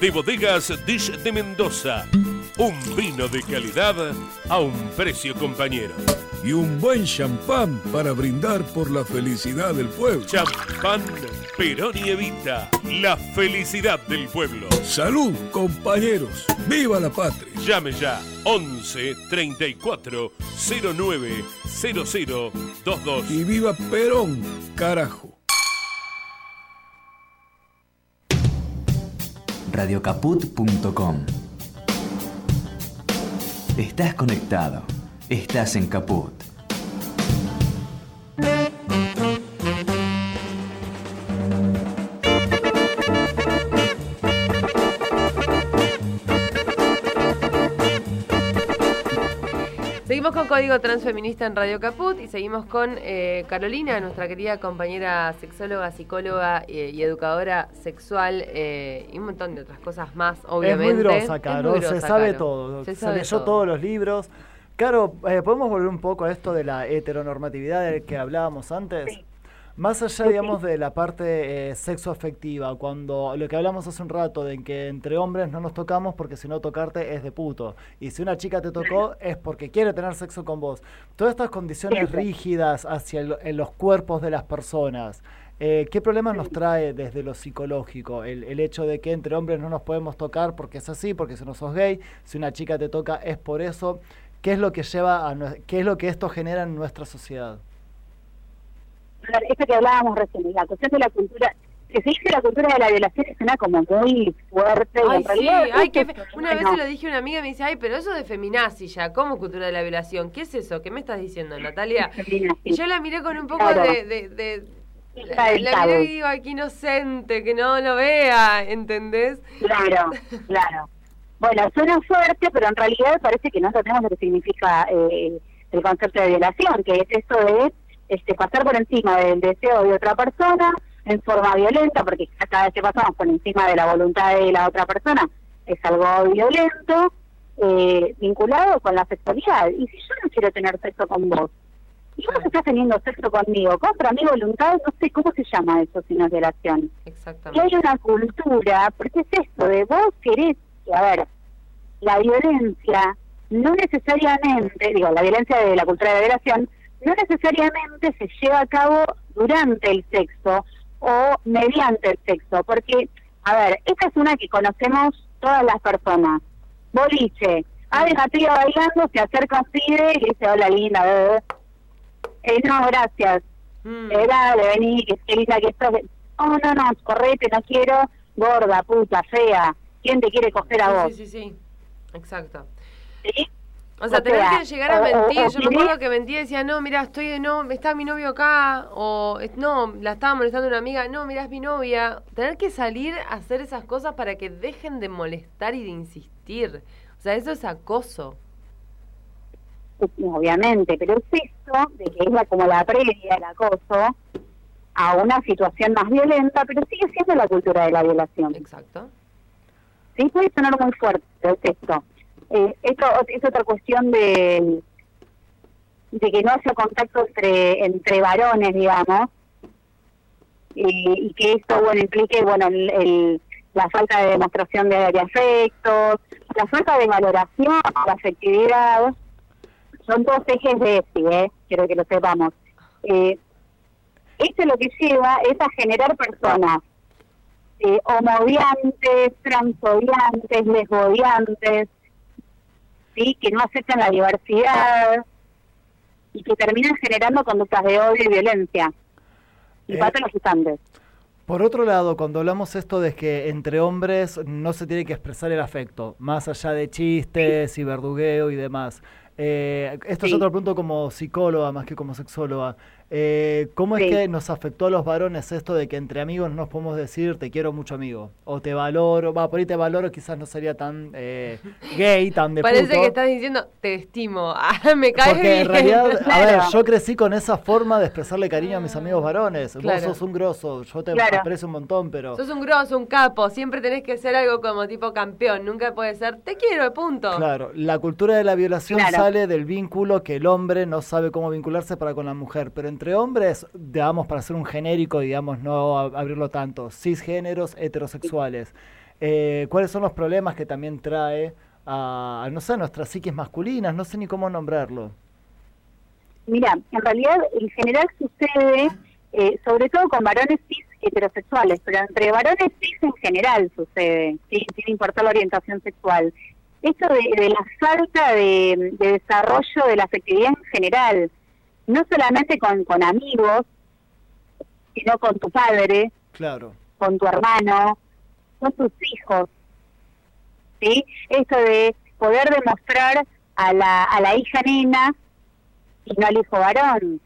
de bodegas Dish de Mendoza. Un vino de calidad a un precio compañero. Y un buen champán para brindar por la felicidad del pueblo. Champán Perón y Evita, la felicidad del pueblo. Salud, compañeros. ¡Viva la patria! Llame ya 11 34 09 0022. Y viva Perón, carajo. radiocaput.com Estás conectado. Estás en Caput. Seguimos con Código Transfeminista en Radio Caput y seguimos con eh, Carolina, nuestra querida compañera sexóloga, psicóloga eh, y educadora sexual eh, y un montón de otras cosas más, obviamente. Es muy grosa, Caro, se sabe todo, se, leyó todos los libros. Caro, ¿podemos volver un poco a esto de la heteronormatividad del que hablábamos antes? Más allá, digamos, de la parte eh, sexoafectiva, cuando lo que hablamos hace un rato de que entre hombres no nos tocamos porque si no tocarte es de puto. Y si una chica te tocó es porque quiere tener sexo con vos. Todas estas condiciones rígidas hacia en los cuerpos de las personas. Eh, ¿Qué problemas nos trae desde lo psicológico el, el, hecho de que entre hombres no nos podemos tocar porque es así, porque si no sos gay, si una chica te toca es por eso? ¿Qué es lo que lleva a qué es lo que esto genera en nuestra sociedad? esto que hablábamos recién, la cuestión de la cultura, que se dice la cultura de la violación es una como muy fuerte. Ay, sí, ay, que una vez se lo dije a una amiga y me dice, ay, pero eso de feminazi ya, ¿cómo cultura de la violación? ¿Qué es eso? ¿Qué me estás diciendo, Natalia? Y yo la miré con un poco de... de, de la, la miré y digo, ay, qué inocente, que no lo vea, ¿entendés? Claro, claro. Bueno, suena fuerte, pero en realidad parece que no sabemos lo que significa eh, el concepto de violación, que es esto de este, pasar por encima del deseo de otra persona en forma violenta, porque cada vez que pasamos por encima de la voluntad de la otra persona es algo violento, eh, vinculado con la sexualidad. Y si yo no quiero tener sexo con vos, y vos estás teniendo sexo conmigo, contra mi voluntad, no sé cómo se llama eso si no es violación. Exactamente. Y hay una cultura, porque es esto de vos querés, a ver, la violencia no necesariamente, digo, la violencia de la cultura de la violación, no necesariamente se lleva a cabo durante el sexo o mediante el sexo, porque, a ver, esta es una que conocemos todas las personas. Boliche, ah, la tía bailando, se acerca un pibe y dice, hola linda, bebé. Eh, no, gracias. Mm. Eh, dale, vení, que, que linda que estás. No, no, no, correte, no quiero, gorda, puta, fea. ¿Quién te quiere coger a vos? Sí, sí, sí, exacto. ¿Sí? O sea, tener que llegar a mentir. Yo me acuerdo que mentía y decía, no, mira, estoy de no, está mi novio acá. O no, la estaba molestando una amiga. No, mira, es mi novia. Tener que salir a hacer esas cosas para que dejen de molestar y de insistir. O sea, eso es acoso. Obviamente, pero es esto de que es como la previa del acoso a una situación más violenta, pero sigue siendo la cultura de la violación. Exacto. Sí, puede sonar muy fuerte, es esto. Eh, esto es otra cuestión de, de que no haya contacto entre, entre varones, digamos, y, que esto bueno implique bueno el, la falta de demostración de, afectos, la falta de valoración, la afectividad, son dos ejes de ESI, ¿eh? quiero que lo sepamos. Eh, esto lo que lleva es a generar personas eh, homodiantes, transodiantes, lesbodiantes, ¿sí? que no aceptan la diversidad y que terminan generando conductas de odio y violencia y eh, grandes. Por otro lado, cuando hablamos esto de que entre hombres no se tiene que expresar el afecto, más allá de chistes y verdugueo y demás, Eh, esto Sí. te lo pregunto como psicóloga más que como sexóloga. Eh, ¿Cómo es Sí. que nos afectó a los varones esto de que entre amigos nos podemos decir te quiero mucho amigo? O te valoro, va, por ahí te valoro quizás no sería tan eh, (laughs) gay, tan de Parece puto. que estás diciendo, te estimo, (laughs) ah, me caes Porque bien. en realidad, a ver, yo crecí con esa forma de expresarle cariño a mis amigos varones. Claro. Vos sos un grosso, yo te Claro. aprecio un montón, pero... Sos un grosso, un capo, siempre tenés que ser algo como tipo campeón, nunca puede ser, te quiero, punto. Claro, la cultura de la violación sale del vínculo que el hombre no sabe cómo vincularse para con la mujer, pero entre hombres, digamos, para ser un genérico, digamos, no abrirlo tanto, cisgéneros, heterosexuales, eh, ¿cuáles son los problemas que también trae a, no sé, a nuestras psiquis masculinas? No sé ni cómo nombrarlo. Mira, en realidad en general sucede, eh, sobre todo con varones cis heterosexuales, pero entre varones cis en general sucede, ¿sí? sin importar la orientación sexual. Esto de, de la falta de, de desarrollo de la afectividad en general, no solamente con, con amigos, sino con tu padre, Claro, con tu hermano, con tus hijos. ¿Sí? Esto de poder demostrar a la, a la hija nena y no al hijo varón,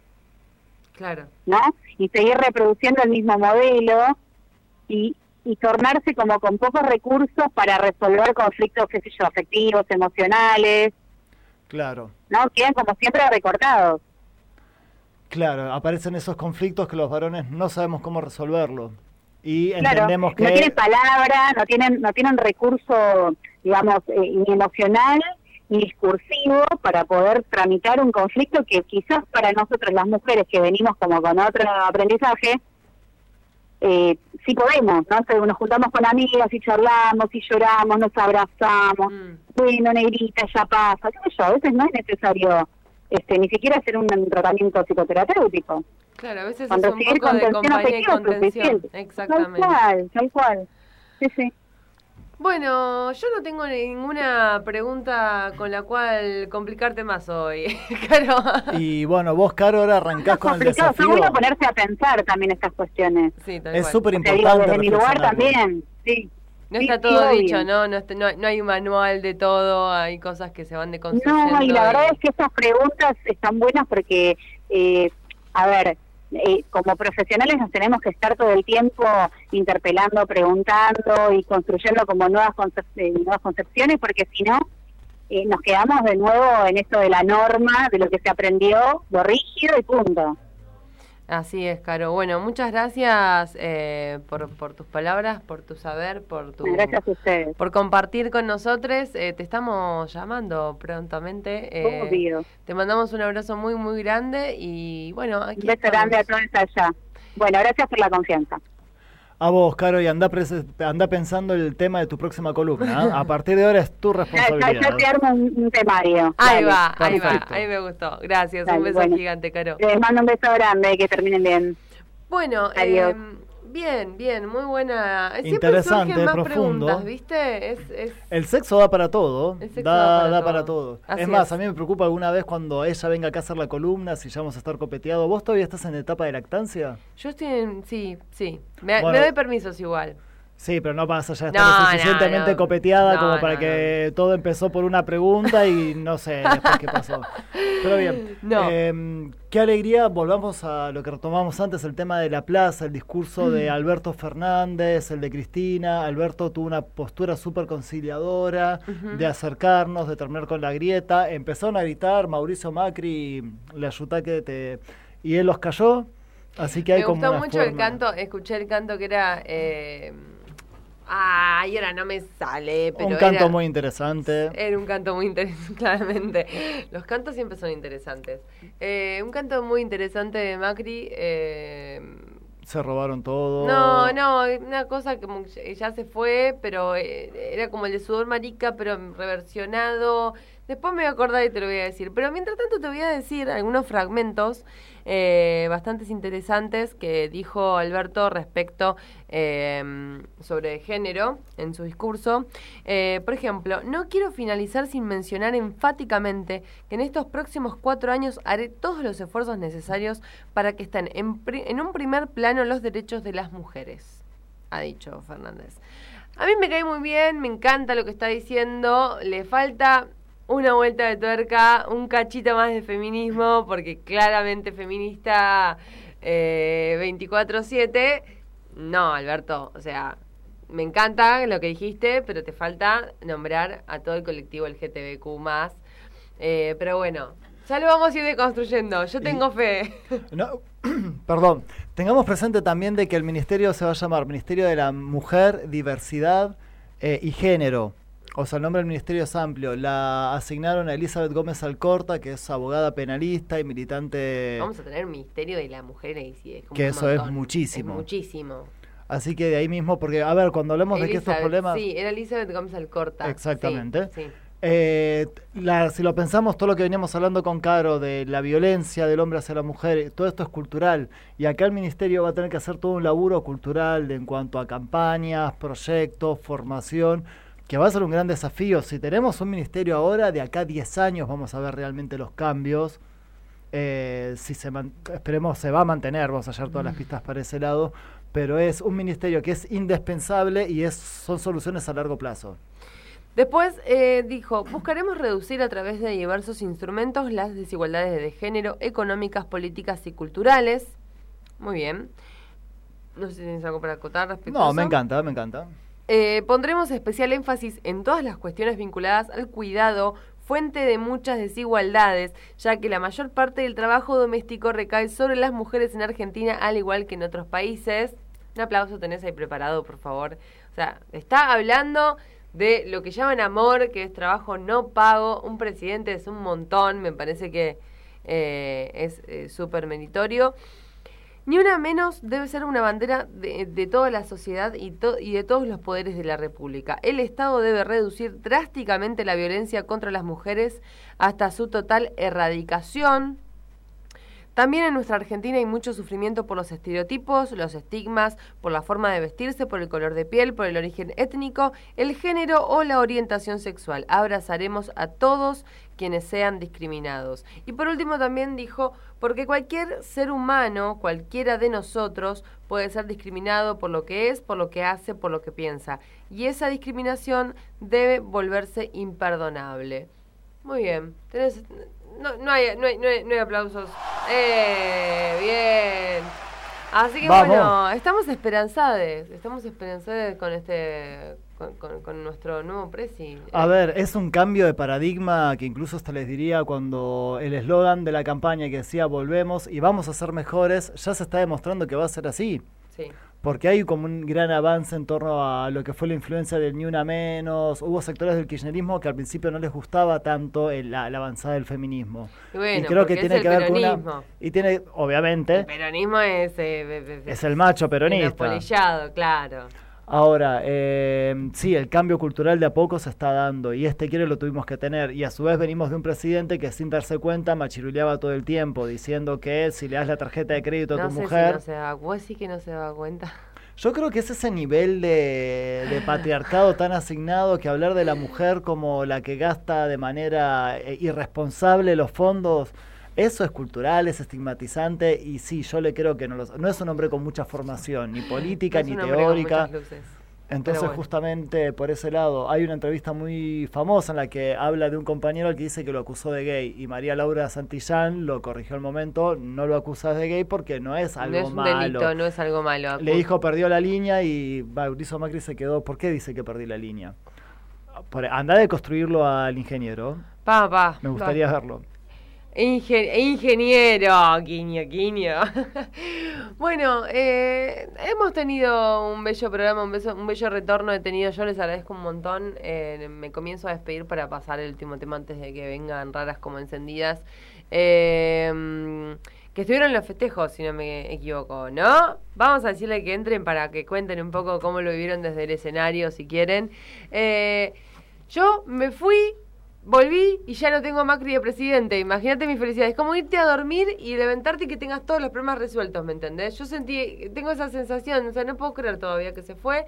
Claro. ¿no? Y seguir reproduciendo el mismo modelo y, y tornarse como con pocos recursos para resolver conflictos, qué sé yo, afectivos, emocionales, claro. ¿no? Quedan como siempre recortados. Claro, aparecen esos conflictos que los varones no sabemos cómo resolverlo. Y Claro, entendemos que... no tienen palabra, no tienen, no tienen recurso, digamos, eh, ni emocional ni discursivo para poder tramitar un conflicto que quizás para nosotros las mujeres que venimos como con otro aprendizaje, eh, sí podemos, ¿no? O sea, nos juntamos con amigas y charlamos y lloramos, nos abrazamos, Mm. bueno, negrita, ya pasa, qué sé yo, a veces no es necesario este, ni siquiera hacer un tratamiento psicoterapéutico. Claro, a veces Con es un poco de compañía y es contención. suficiente. Tal Exactamente. cual, tal cual. Sí, sí. Bueno, yo no tengo ninguna pregunta con la cual complicarte más hoy, (laughs) Caro. Y bueno, vos, Caro, ahora arrancás Es con el complicado, desafío. bueno ponerse a pensar también estas cuestiones. Sí, tal Es súper O sea, digo, importante. desde mi lugar también, sí. No está todo dicho, ¿no? No, no, no hay un manual de todo, hay cosas que se van deconstruyendo. No, y la verdad es que estas preguntas están buenas porque, eh, a ver, eh, como profesionales nos tenemos que estar todo el tiempo interpelando, preguntando y construyendo como nuevas, concep- eh, nuevas concepciones, porque si no, eh, nos quedamos de nuevo en esto de la norma, de lo que se aprendió, lo rígido y punto. Así es, Caro. Bueno, muchas gracias eh, por, por tus palabras, por tu saber, por tu... Gracias a ustedes. Por compartir con nosotros, Eh, te estamos llamando prontamente. eh, Obvio. te mandamos un abrazo muy, muy grande y bueno, aquí Un beso grande a todos allá. Bueno, gracias por la confianza. A vos, Caro, y anda, anda pensando el tema de tu próxima columna. ¿ah? A partir de ahora es tu responsabilidad. ya te armo un, un temario. Ahí Dale. va, ahí va, ahí me gustó. Gracias, Dale, un beso bueno. gigante, Caro. Les mando un beso grande, que terminen bien. Bueno, Adiós. eh, bien, bien, muy buena. Siempre Interesante, surgen más profundo. preguntas, ¿viste? Es, es... El sexo da para todo. El sexo da, da para da todo. para todo. Así es más, es. a mí me preocupa alguna vez cuando ella venga acá a hacer la columna, si ya vamos a estar copeteados. ¿Vos todavía estás en etapa de lactancia? Yo estoy en... Sí, sí. Me, Bueno. me doy permisos igual. Sí, pero no pasa ya No, estar lo no, suficientemente no. copeteada como para que todo empezó por una pregunta y no sé después qué pasó. Pero bien, (laughs) No. em, qué alegría, volvamos a lo que retomamos antes, el tema de la plaza, el discurso Mm. de Alberto Fernández, el de Cristina. Alberto tuvo una postura súper conciliadora de acercarnos, de terminar con la grieta. Empezaron a gritar Mauricio Macri, le ayuda que te... Y él los cayó. Así que hay Me como gustó una mucho el canto, escuché el canto que era... Eh... Ay, ahora no me sale, pero Un canto era- muy interesante. Era un canto muy interesante, (laughs) claramente. Los cantos siempre son interesantes. Eh, un canto muy interesante de Macri. eh, Se robaron todo. no, no, una cosa que ya se fue, pero eh, era como el de Sudor Marica, pero reversionado. Después me voy a acordar y te lo voy a decir. Pero mientras tanto te voy a decir algunos fragmentos eh, bastante interesantes que dijo Alberto respecto eh, sobre género en su discurso. Eh, por ejemplo, no quiero finalizar sin mencionar enfáticamente que en estos próximos cuatro años haré todos los esfuerzos necesarios para que estén en, en un primer plano los derechos de las mujeres, ha dicho Fernández. A mí me cae muy bien, me encanta lo que está diciendo, le falta una vuelta de tuerca, un cachito más de feminismo, porque claramente feminista eh, 24-7. No, Alberto, o sea, me encanta lo que dijiste, pero te falta nombrar a todo el colectivo LGTBQ eh, pero bueno, ya lo vamos a ir deconstruyendo. Yo tengo fe. No, (clears throat) perdón, tengamos presente también de que el ministerio se va a llamar Ministerio de la Mujer, Diversidad eh, y Género. O sea, el nombre del ministerio es amplio. La asignaron a Elizabeth Gómez Alcorta, que es abogada penalista y militante... Vamos a tener Ministerio de la Mujer ahí, sí, es como Que un eso es muchísimo. Es muchísimo. Así que de ahí mismo, porque, a ver, cuando hablemos de que estos problemas... Sí, era Elizabeth Gómez Alcorta. Exactamente. Sí, sí. Eh, la- si lo pensamos, todo lo que veníamos hablando con Caro de la violencia del hombre hacia la mujer, todo esto es cultural. Y acá el ministerio va a tener que hacer todo un laburo cultural de- en cuanto a campañas, proyectos, formación, que va a ser un gran desafío. Si tenemos un ministerio ahora, de acá a 10 años vamos a ver realmente los cambios. Eh, si se man- esperemos se va a mantener, vamos a hallar todas las pistas para ese lado, pero es un ministerio que es indispensable y es, son soluciones a largo plazo. Después eh, dijo, buscaremos reducir a través de diversos instrumentos las desigualdades de género, económicas, políticas y culturales. Muy bien. No sé si tienes algo para acotar respecto a No, eso. me encanta, me encanta. Eh, pondremos especial énfasis en todas las cuestiones vinculadas al cuidado, fuente de muchas desigualdades, ya que la mayor parte del trabajo doméstico recae sobre las mujeres en Argentina, al igual que en otros países. Un aplauso tenés ahí preparado, por favor. O sea, está hablando de lo que llaman amor, que es trabajo no pago. Un presidente es un montón, me parece que eh, es eh, súper meritorio. Ni una menos debe ser una bandera de, toda la sociedad y, to- y de todos los poderes de la República. El Estado debe reducir drásticamente la violencia contra las mujeres hasta su total erradicación. También en nuestra Argentina hay mucho sufrimiento por los estereotipos, los estigmas, por la forma de vestirse, por el color de piel, por el origen étnico, el género o la orientación sexual. Abrazaremos a todos quienes sean discriminados. Y por último también dijo, porque cualquier ser humano, cualquiera de nosotros, puede ser discriminado por lo que es, por lo que hace, por lo que piensa. Y esa discriminación debe volverse imperdonable. Muy bien. Tenés- no, no, hay, no, hay, no, hay, no hay aplausos. ¡Eh! Bien. Así que Vamos. bueno, estamos esperanzados. Estamos esperanzados con este. Con, con- con nuestro nuevo presi. A ver, es un cambio de paradigma que incluso hasta les diría cuando el eslogan de la campaña que decía volvemos y vamos a ser mejores, ya se está demostrando que va a ser así. Sí. Porque hay como un gran avance en torno a lo que fue la influencia del Ni Una Menos. Hubo sectores del kirchnerismo que al principio no les gustaba tanto el- la, la avanzada del feminismo. Y creo que tiene que el ver con una. Y tiene, obviamente, El peronismo es. eh, es el macho peronista. Monopolillado, claro. Ahora, eh, sí, el cambio cultural de a poco se está dando y este quiere lo tuvimos que tener. Y a su vez venimos de un presidente que sin darse cuenta machiruleaba todo el tiempo diciendo que si le das la tarjeta de crédito a tu sé mujer... si no se da. Vos sí que no se da cuenta. Yo creo que es ese nivel de, de patriarcado tan asignado que hablar de la mujer como la que gasta de manera eh, irresponsable los fondos, eso es cultural, es estigmatizante y sí, yo le creo que no, lo- no es un hombre con mucha formación, ni política, Es ni teórica. Entonces, bueno. justamente por ese lado, hay una entrevista muy famosa en la que habla de un compañero al que dice que lo acusó de gay y María Laura Santillán lo corrigió al momento, no lo acusas de gay porque no es algo no es un malo. delito, no es algo malo. Le dijo perdió la línea y Mauricio Macri se quedó. ¿Por qué dice que perdí la línea? Por, anda de construirlo al ingeniero. Pa, pa. Me gustaría verlo. Ingen- ingeniero, guiño, guiño. (laughs) bueno, eh, hemos tenido un bello programa, un, beso- un bello retorno he tenido. Yo les agradezco un montón. Eh, me comienzo a despedir para pasar el último tema antes de que vengan raras como encendidas. Eh, que estuvieron los festejos, si no me equivoco, ¿no? Vamos a decirle que entren para que cuenten un poco cómo lo vivieron desde el escenario, si quieren. Eh, yo me fui Volví y ya no tengo a Macri de presidente. Imagínate mi felicidad. Es como irte a dormir y levantarte y que tengas todos los problemas resueltos, ¿me entendés? Yo sentí, tengo esa sensación, o sea, no puedo creer todavía que se fue.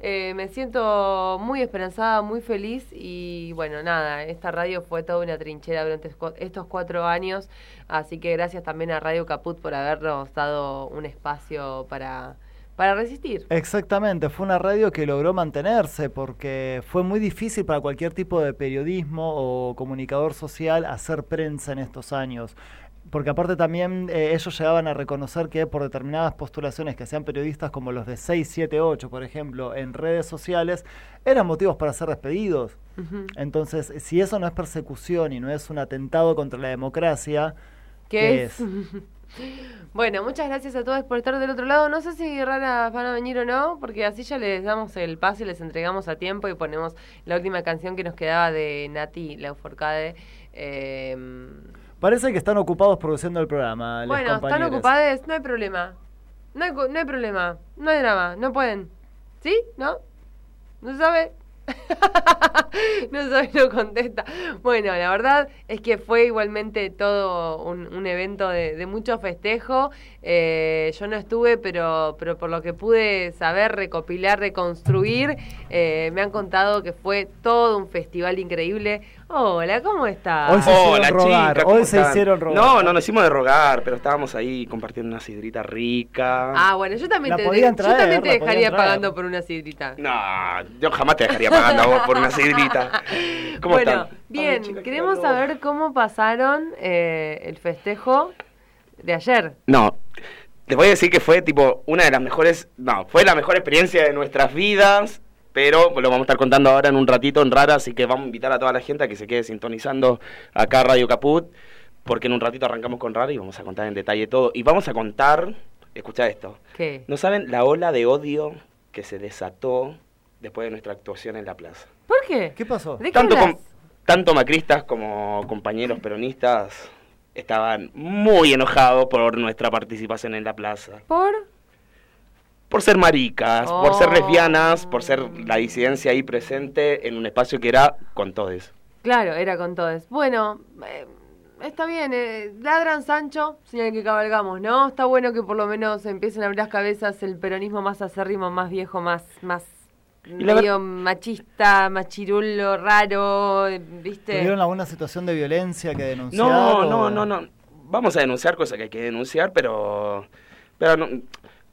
Eh, me siento muy esperanzada, muy feliz y bueno, nada, esta radio fue toda una trinchera durante estos cuatro años, así que gracias también a Radio Caput por habernos dado un espacio para, para resistir. Exactamente, fue una radio que logró mantenerse porque fue muy difícil para cualquier tipo de periodismo o comunicador social hacer prensa en estos años. Porque aparte también eh, ellos llegaban a reconocer que por determinadas postulaciones que hacían periodistas como los de 678, por ejemplo, en redes sociales, eran motivos para ser despedidos. Ujú. Entonces, si eso no es persecución y no es un atentado contra la democracia, ¿Qué ¿qué es? es? (laughs) bueno, muchas gracias a todos por estar del otro lado. No sé si raras van a venir o no, porque así ya les damos el pase y les entregamos a tiempo y ponemos la última canción que nos quedaba de Nati Lafourcade. Eh, Parece que están ocupados produciendo el programa. bueno, están ocupados, no hay problema. No hay, no hay problema, no hay drama, no pueden. ¿Sí? ¿No? ¿No se sabe? (laughs) no sabe, no contesta. Bueno, la verdad es que fue igualmente todo un, evento de, de mucho festejo. Eh, yo no estuve, pero, pero por lo que pude saber, recopilar, reconstruir, eh, me han contado que fue todo un festival increíble. Hola, ¿cómo estás? Hoy se hicieron Hola rogar, ¿cómo hoy se están? hicieron rogar. No, no nos hicimos de rogar, pero estábamos ahí compartiendo una sidrita rica. Ah, bueno, yo también La te, podían yo también te la dejaría podían pagando por una sidrita. No, yo jamás te dejaría pagando a vos por una sidrita. (laughs) ¿Cómo bueno, están? bien, Ay, chica, queremos saber cómo pasaron eh, el festejo de ayer. No, les voy a decir que fue tipo una de las mejores, no, fue la mejor experiencia de nuestras vidas, pero lo vamos a estar contando ahora en un ratito en Rara, así que vamos a invitar a toda la gente a que se quede sintonizando acá Radio Caput, porque en un ratito arrancamos con Rara y vamos a contar en detalle todo. Y vamos a contar, escucha esto, ¿Qué? ¿no saben la ola de odio que se desató después de nuestra actuación en la plaza? ¿Por qué? ¿Qué pasó? ¿De qué Tanto, com- tanto macristas como compañeros peronistas estaban muy enojados por nuestra participación en la plaza. ¿Por? Por ser maricas, por Oh. ser lesbianas, por ser la disidencia ahí presente en un espacio que era con todos. Claro, era con todos. Bueno, eh, está bien. Eh, ladran Sancho, señal que cabalgamos, ¿no? Está bueno que por lo menos empiecen a abrir las cabezas el peronismo más acérrimo, más viejo, más... más medio machista, machirulo, raro, ¿viste? ¿Tuvieron alguna situación de violencia que denunciar? No, o- no, no, no. Vamos a denunciar cosas que hay que denunciar, pero, pero no-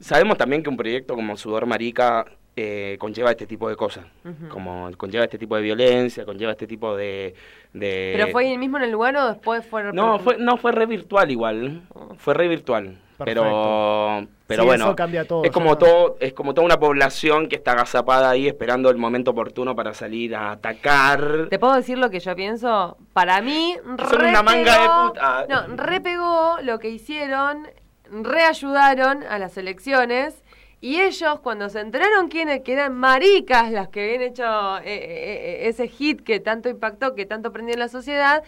sabemos también que un proyecto como Sudor Marica eh, conlleva este tipo de cosas. Como conlleva este tipo de violencia, conlleva este tipo de... de- ¿Pero fue ahí mismo en el lugar o después fue... No, fue, no, fue re virtual igual. Fue re virtual. Pero, pero Sí, bueno, eso cambia todo, es como todo, es como toda una población que está agazapada ahí esperando el momento oportuno para salir a atacar. ¿Te puedo decir lo que yo pienso? Para mí, Son re una manga de puta. No, repegó lo que hicieron, reayudaron a las elecciones. Y ellos, cuando se enteraron quiénes, que eran maricas las que habían hecho eh, eh, eh, ese hit que tanto impactó, que tanto prendió en la sociedad,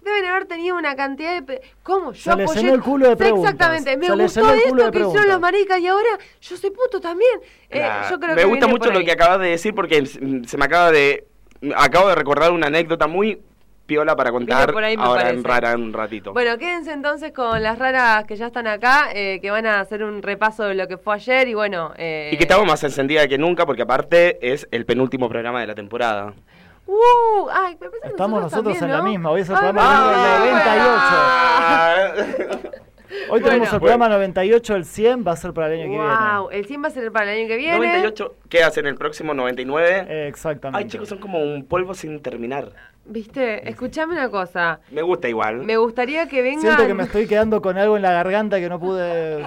deben haber tenido una cantidad de... ¿Cómo? Yo Se les apoyé- el culo de preguntas. Exactamente, me gustó esto que hicieron los maricas y ahora yo soy puto también. Eh, yo creo me que gusta mucho lo que acabas de decir porque se me acaba de acabo de recordar una anécdota muy piola para contar por ahí, me ahora en rara en un ratito. Bueno, quédense entonces con las raras que ya están acá, eh, que van a hacer un repaso de lo que fue ayer y bueno... eh, y que estamos más encendida que nunca porque aparte es el penúltimo programa de la temporada. ¡Uh! Ay, me Estamos nosotros también, en la ¿no? misma, hoy es el Ay, programa bueno. 98. (laughs) Hoy tenemos Bueno. el programa 98, el 100 va a ser para el año que Wow, el 100 va a ser para el año que viene. 98, ¿qué hacen el próximo 99? viene. Exactamente. Ay, chicos, son como un polvo sin terminar. Viste, escuchame una cosa. Me gusta igual. Me gustaría que vengan. Siento que me estoy quedando con algo en la garganta que no pude.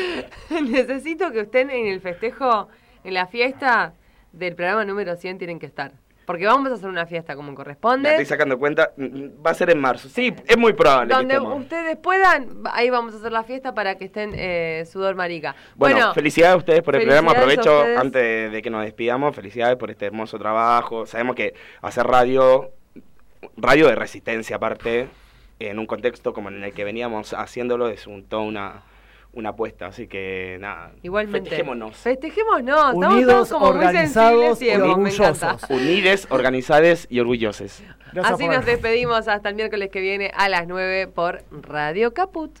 (laughs) Necesito que estén en el festejo, en la fiesta del programa número 100 tienen que estar. Porque vamos a hacer una fiesta como Me corresponde. estoy sacando cuenta. Mm, Va a ser en marzo. Sí, es muy probable. Donde ustedes puedan, ahí vamos a hacer la fiesta para que estén eh, sudor marica. Bueno, Bueno, felicidades a ustedes por el programa. Aprovecho antes de, de que nos despidamos. Felicidades por este hermoso trabajo. Sabemos que hacer radio, radio de resistencia aparte, en un contexto como en el que veníamos haciéndolo, es un, toda una, una apuesta. Así que nada, igualmente. festejémonos. Festejémonos. Estamos Unidos, todos como muy organizados sensibles y y orgullosos. Unides, organizades y orgullosos. Gracias Así nos despedimos hasta el miércoles que viene a las 9 por Radio Caput.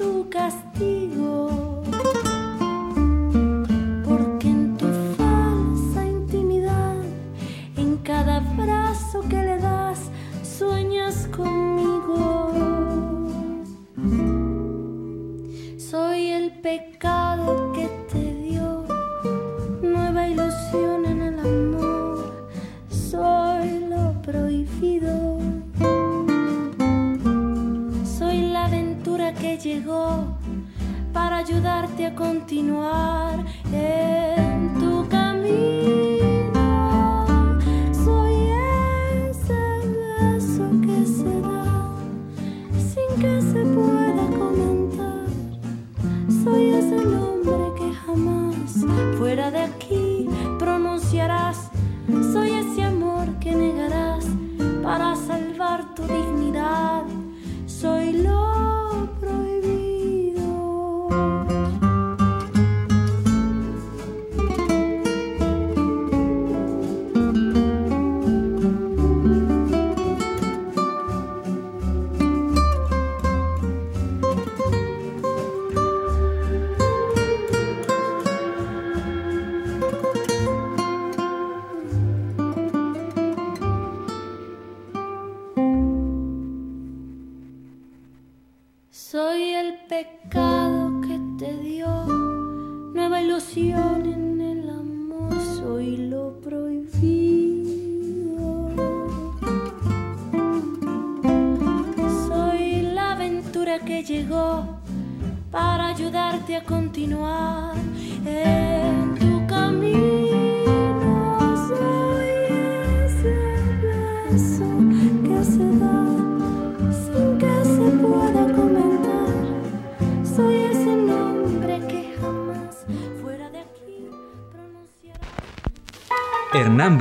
tu castigo. Porque en tu falsa intimidad, en cada abrazo que le das, sueñas conmigo. Soy el pecado que llegó para ayudarte a continuar en tu camino.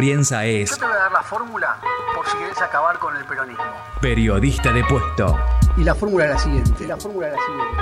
Es Yo te voy a dar la fórmula por si querés acabar con el peronismo. periodista de puesto. Y la fórmula es la siguiente. La fórmula es la siguiente.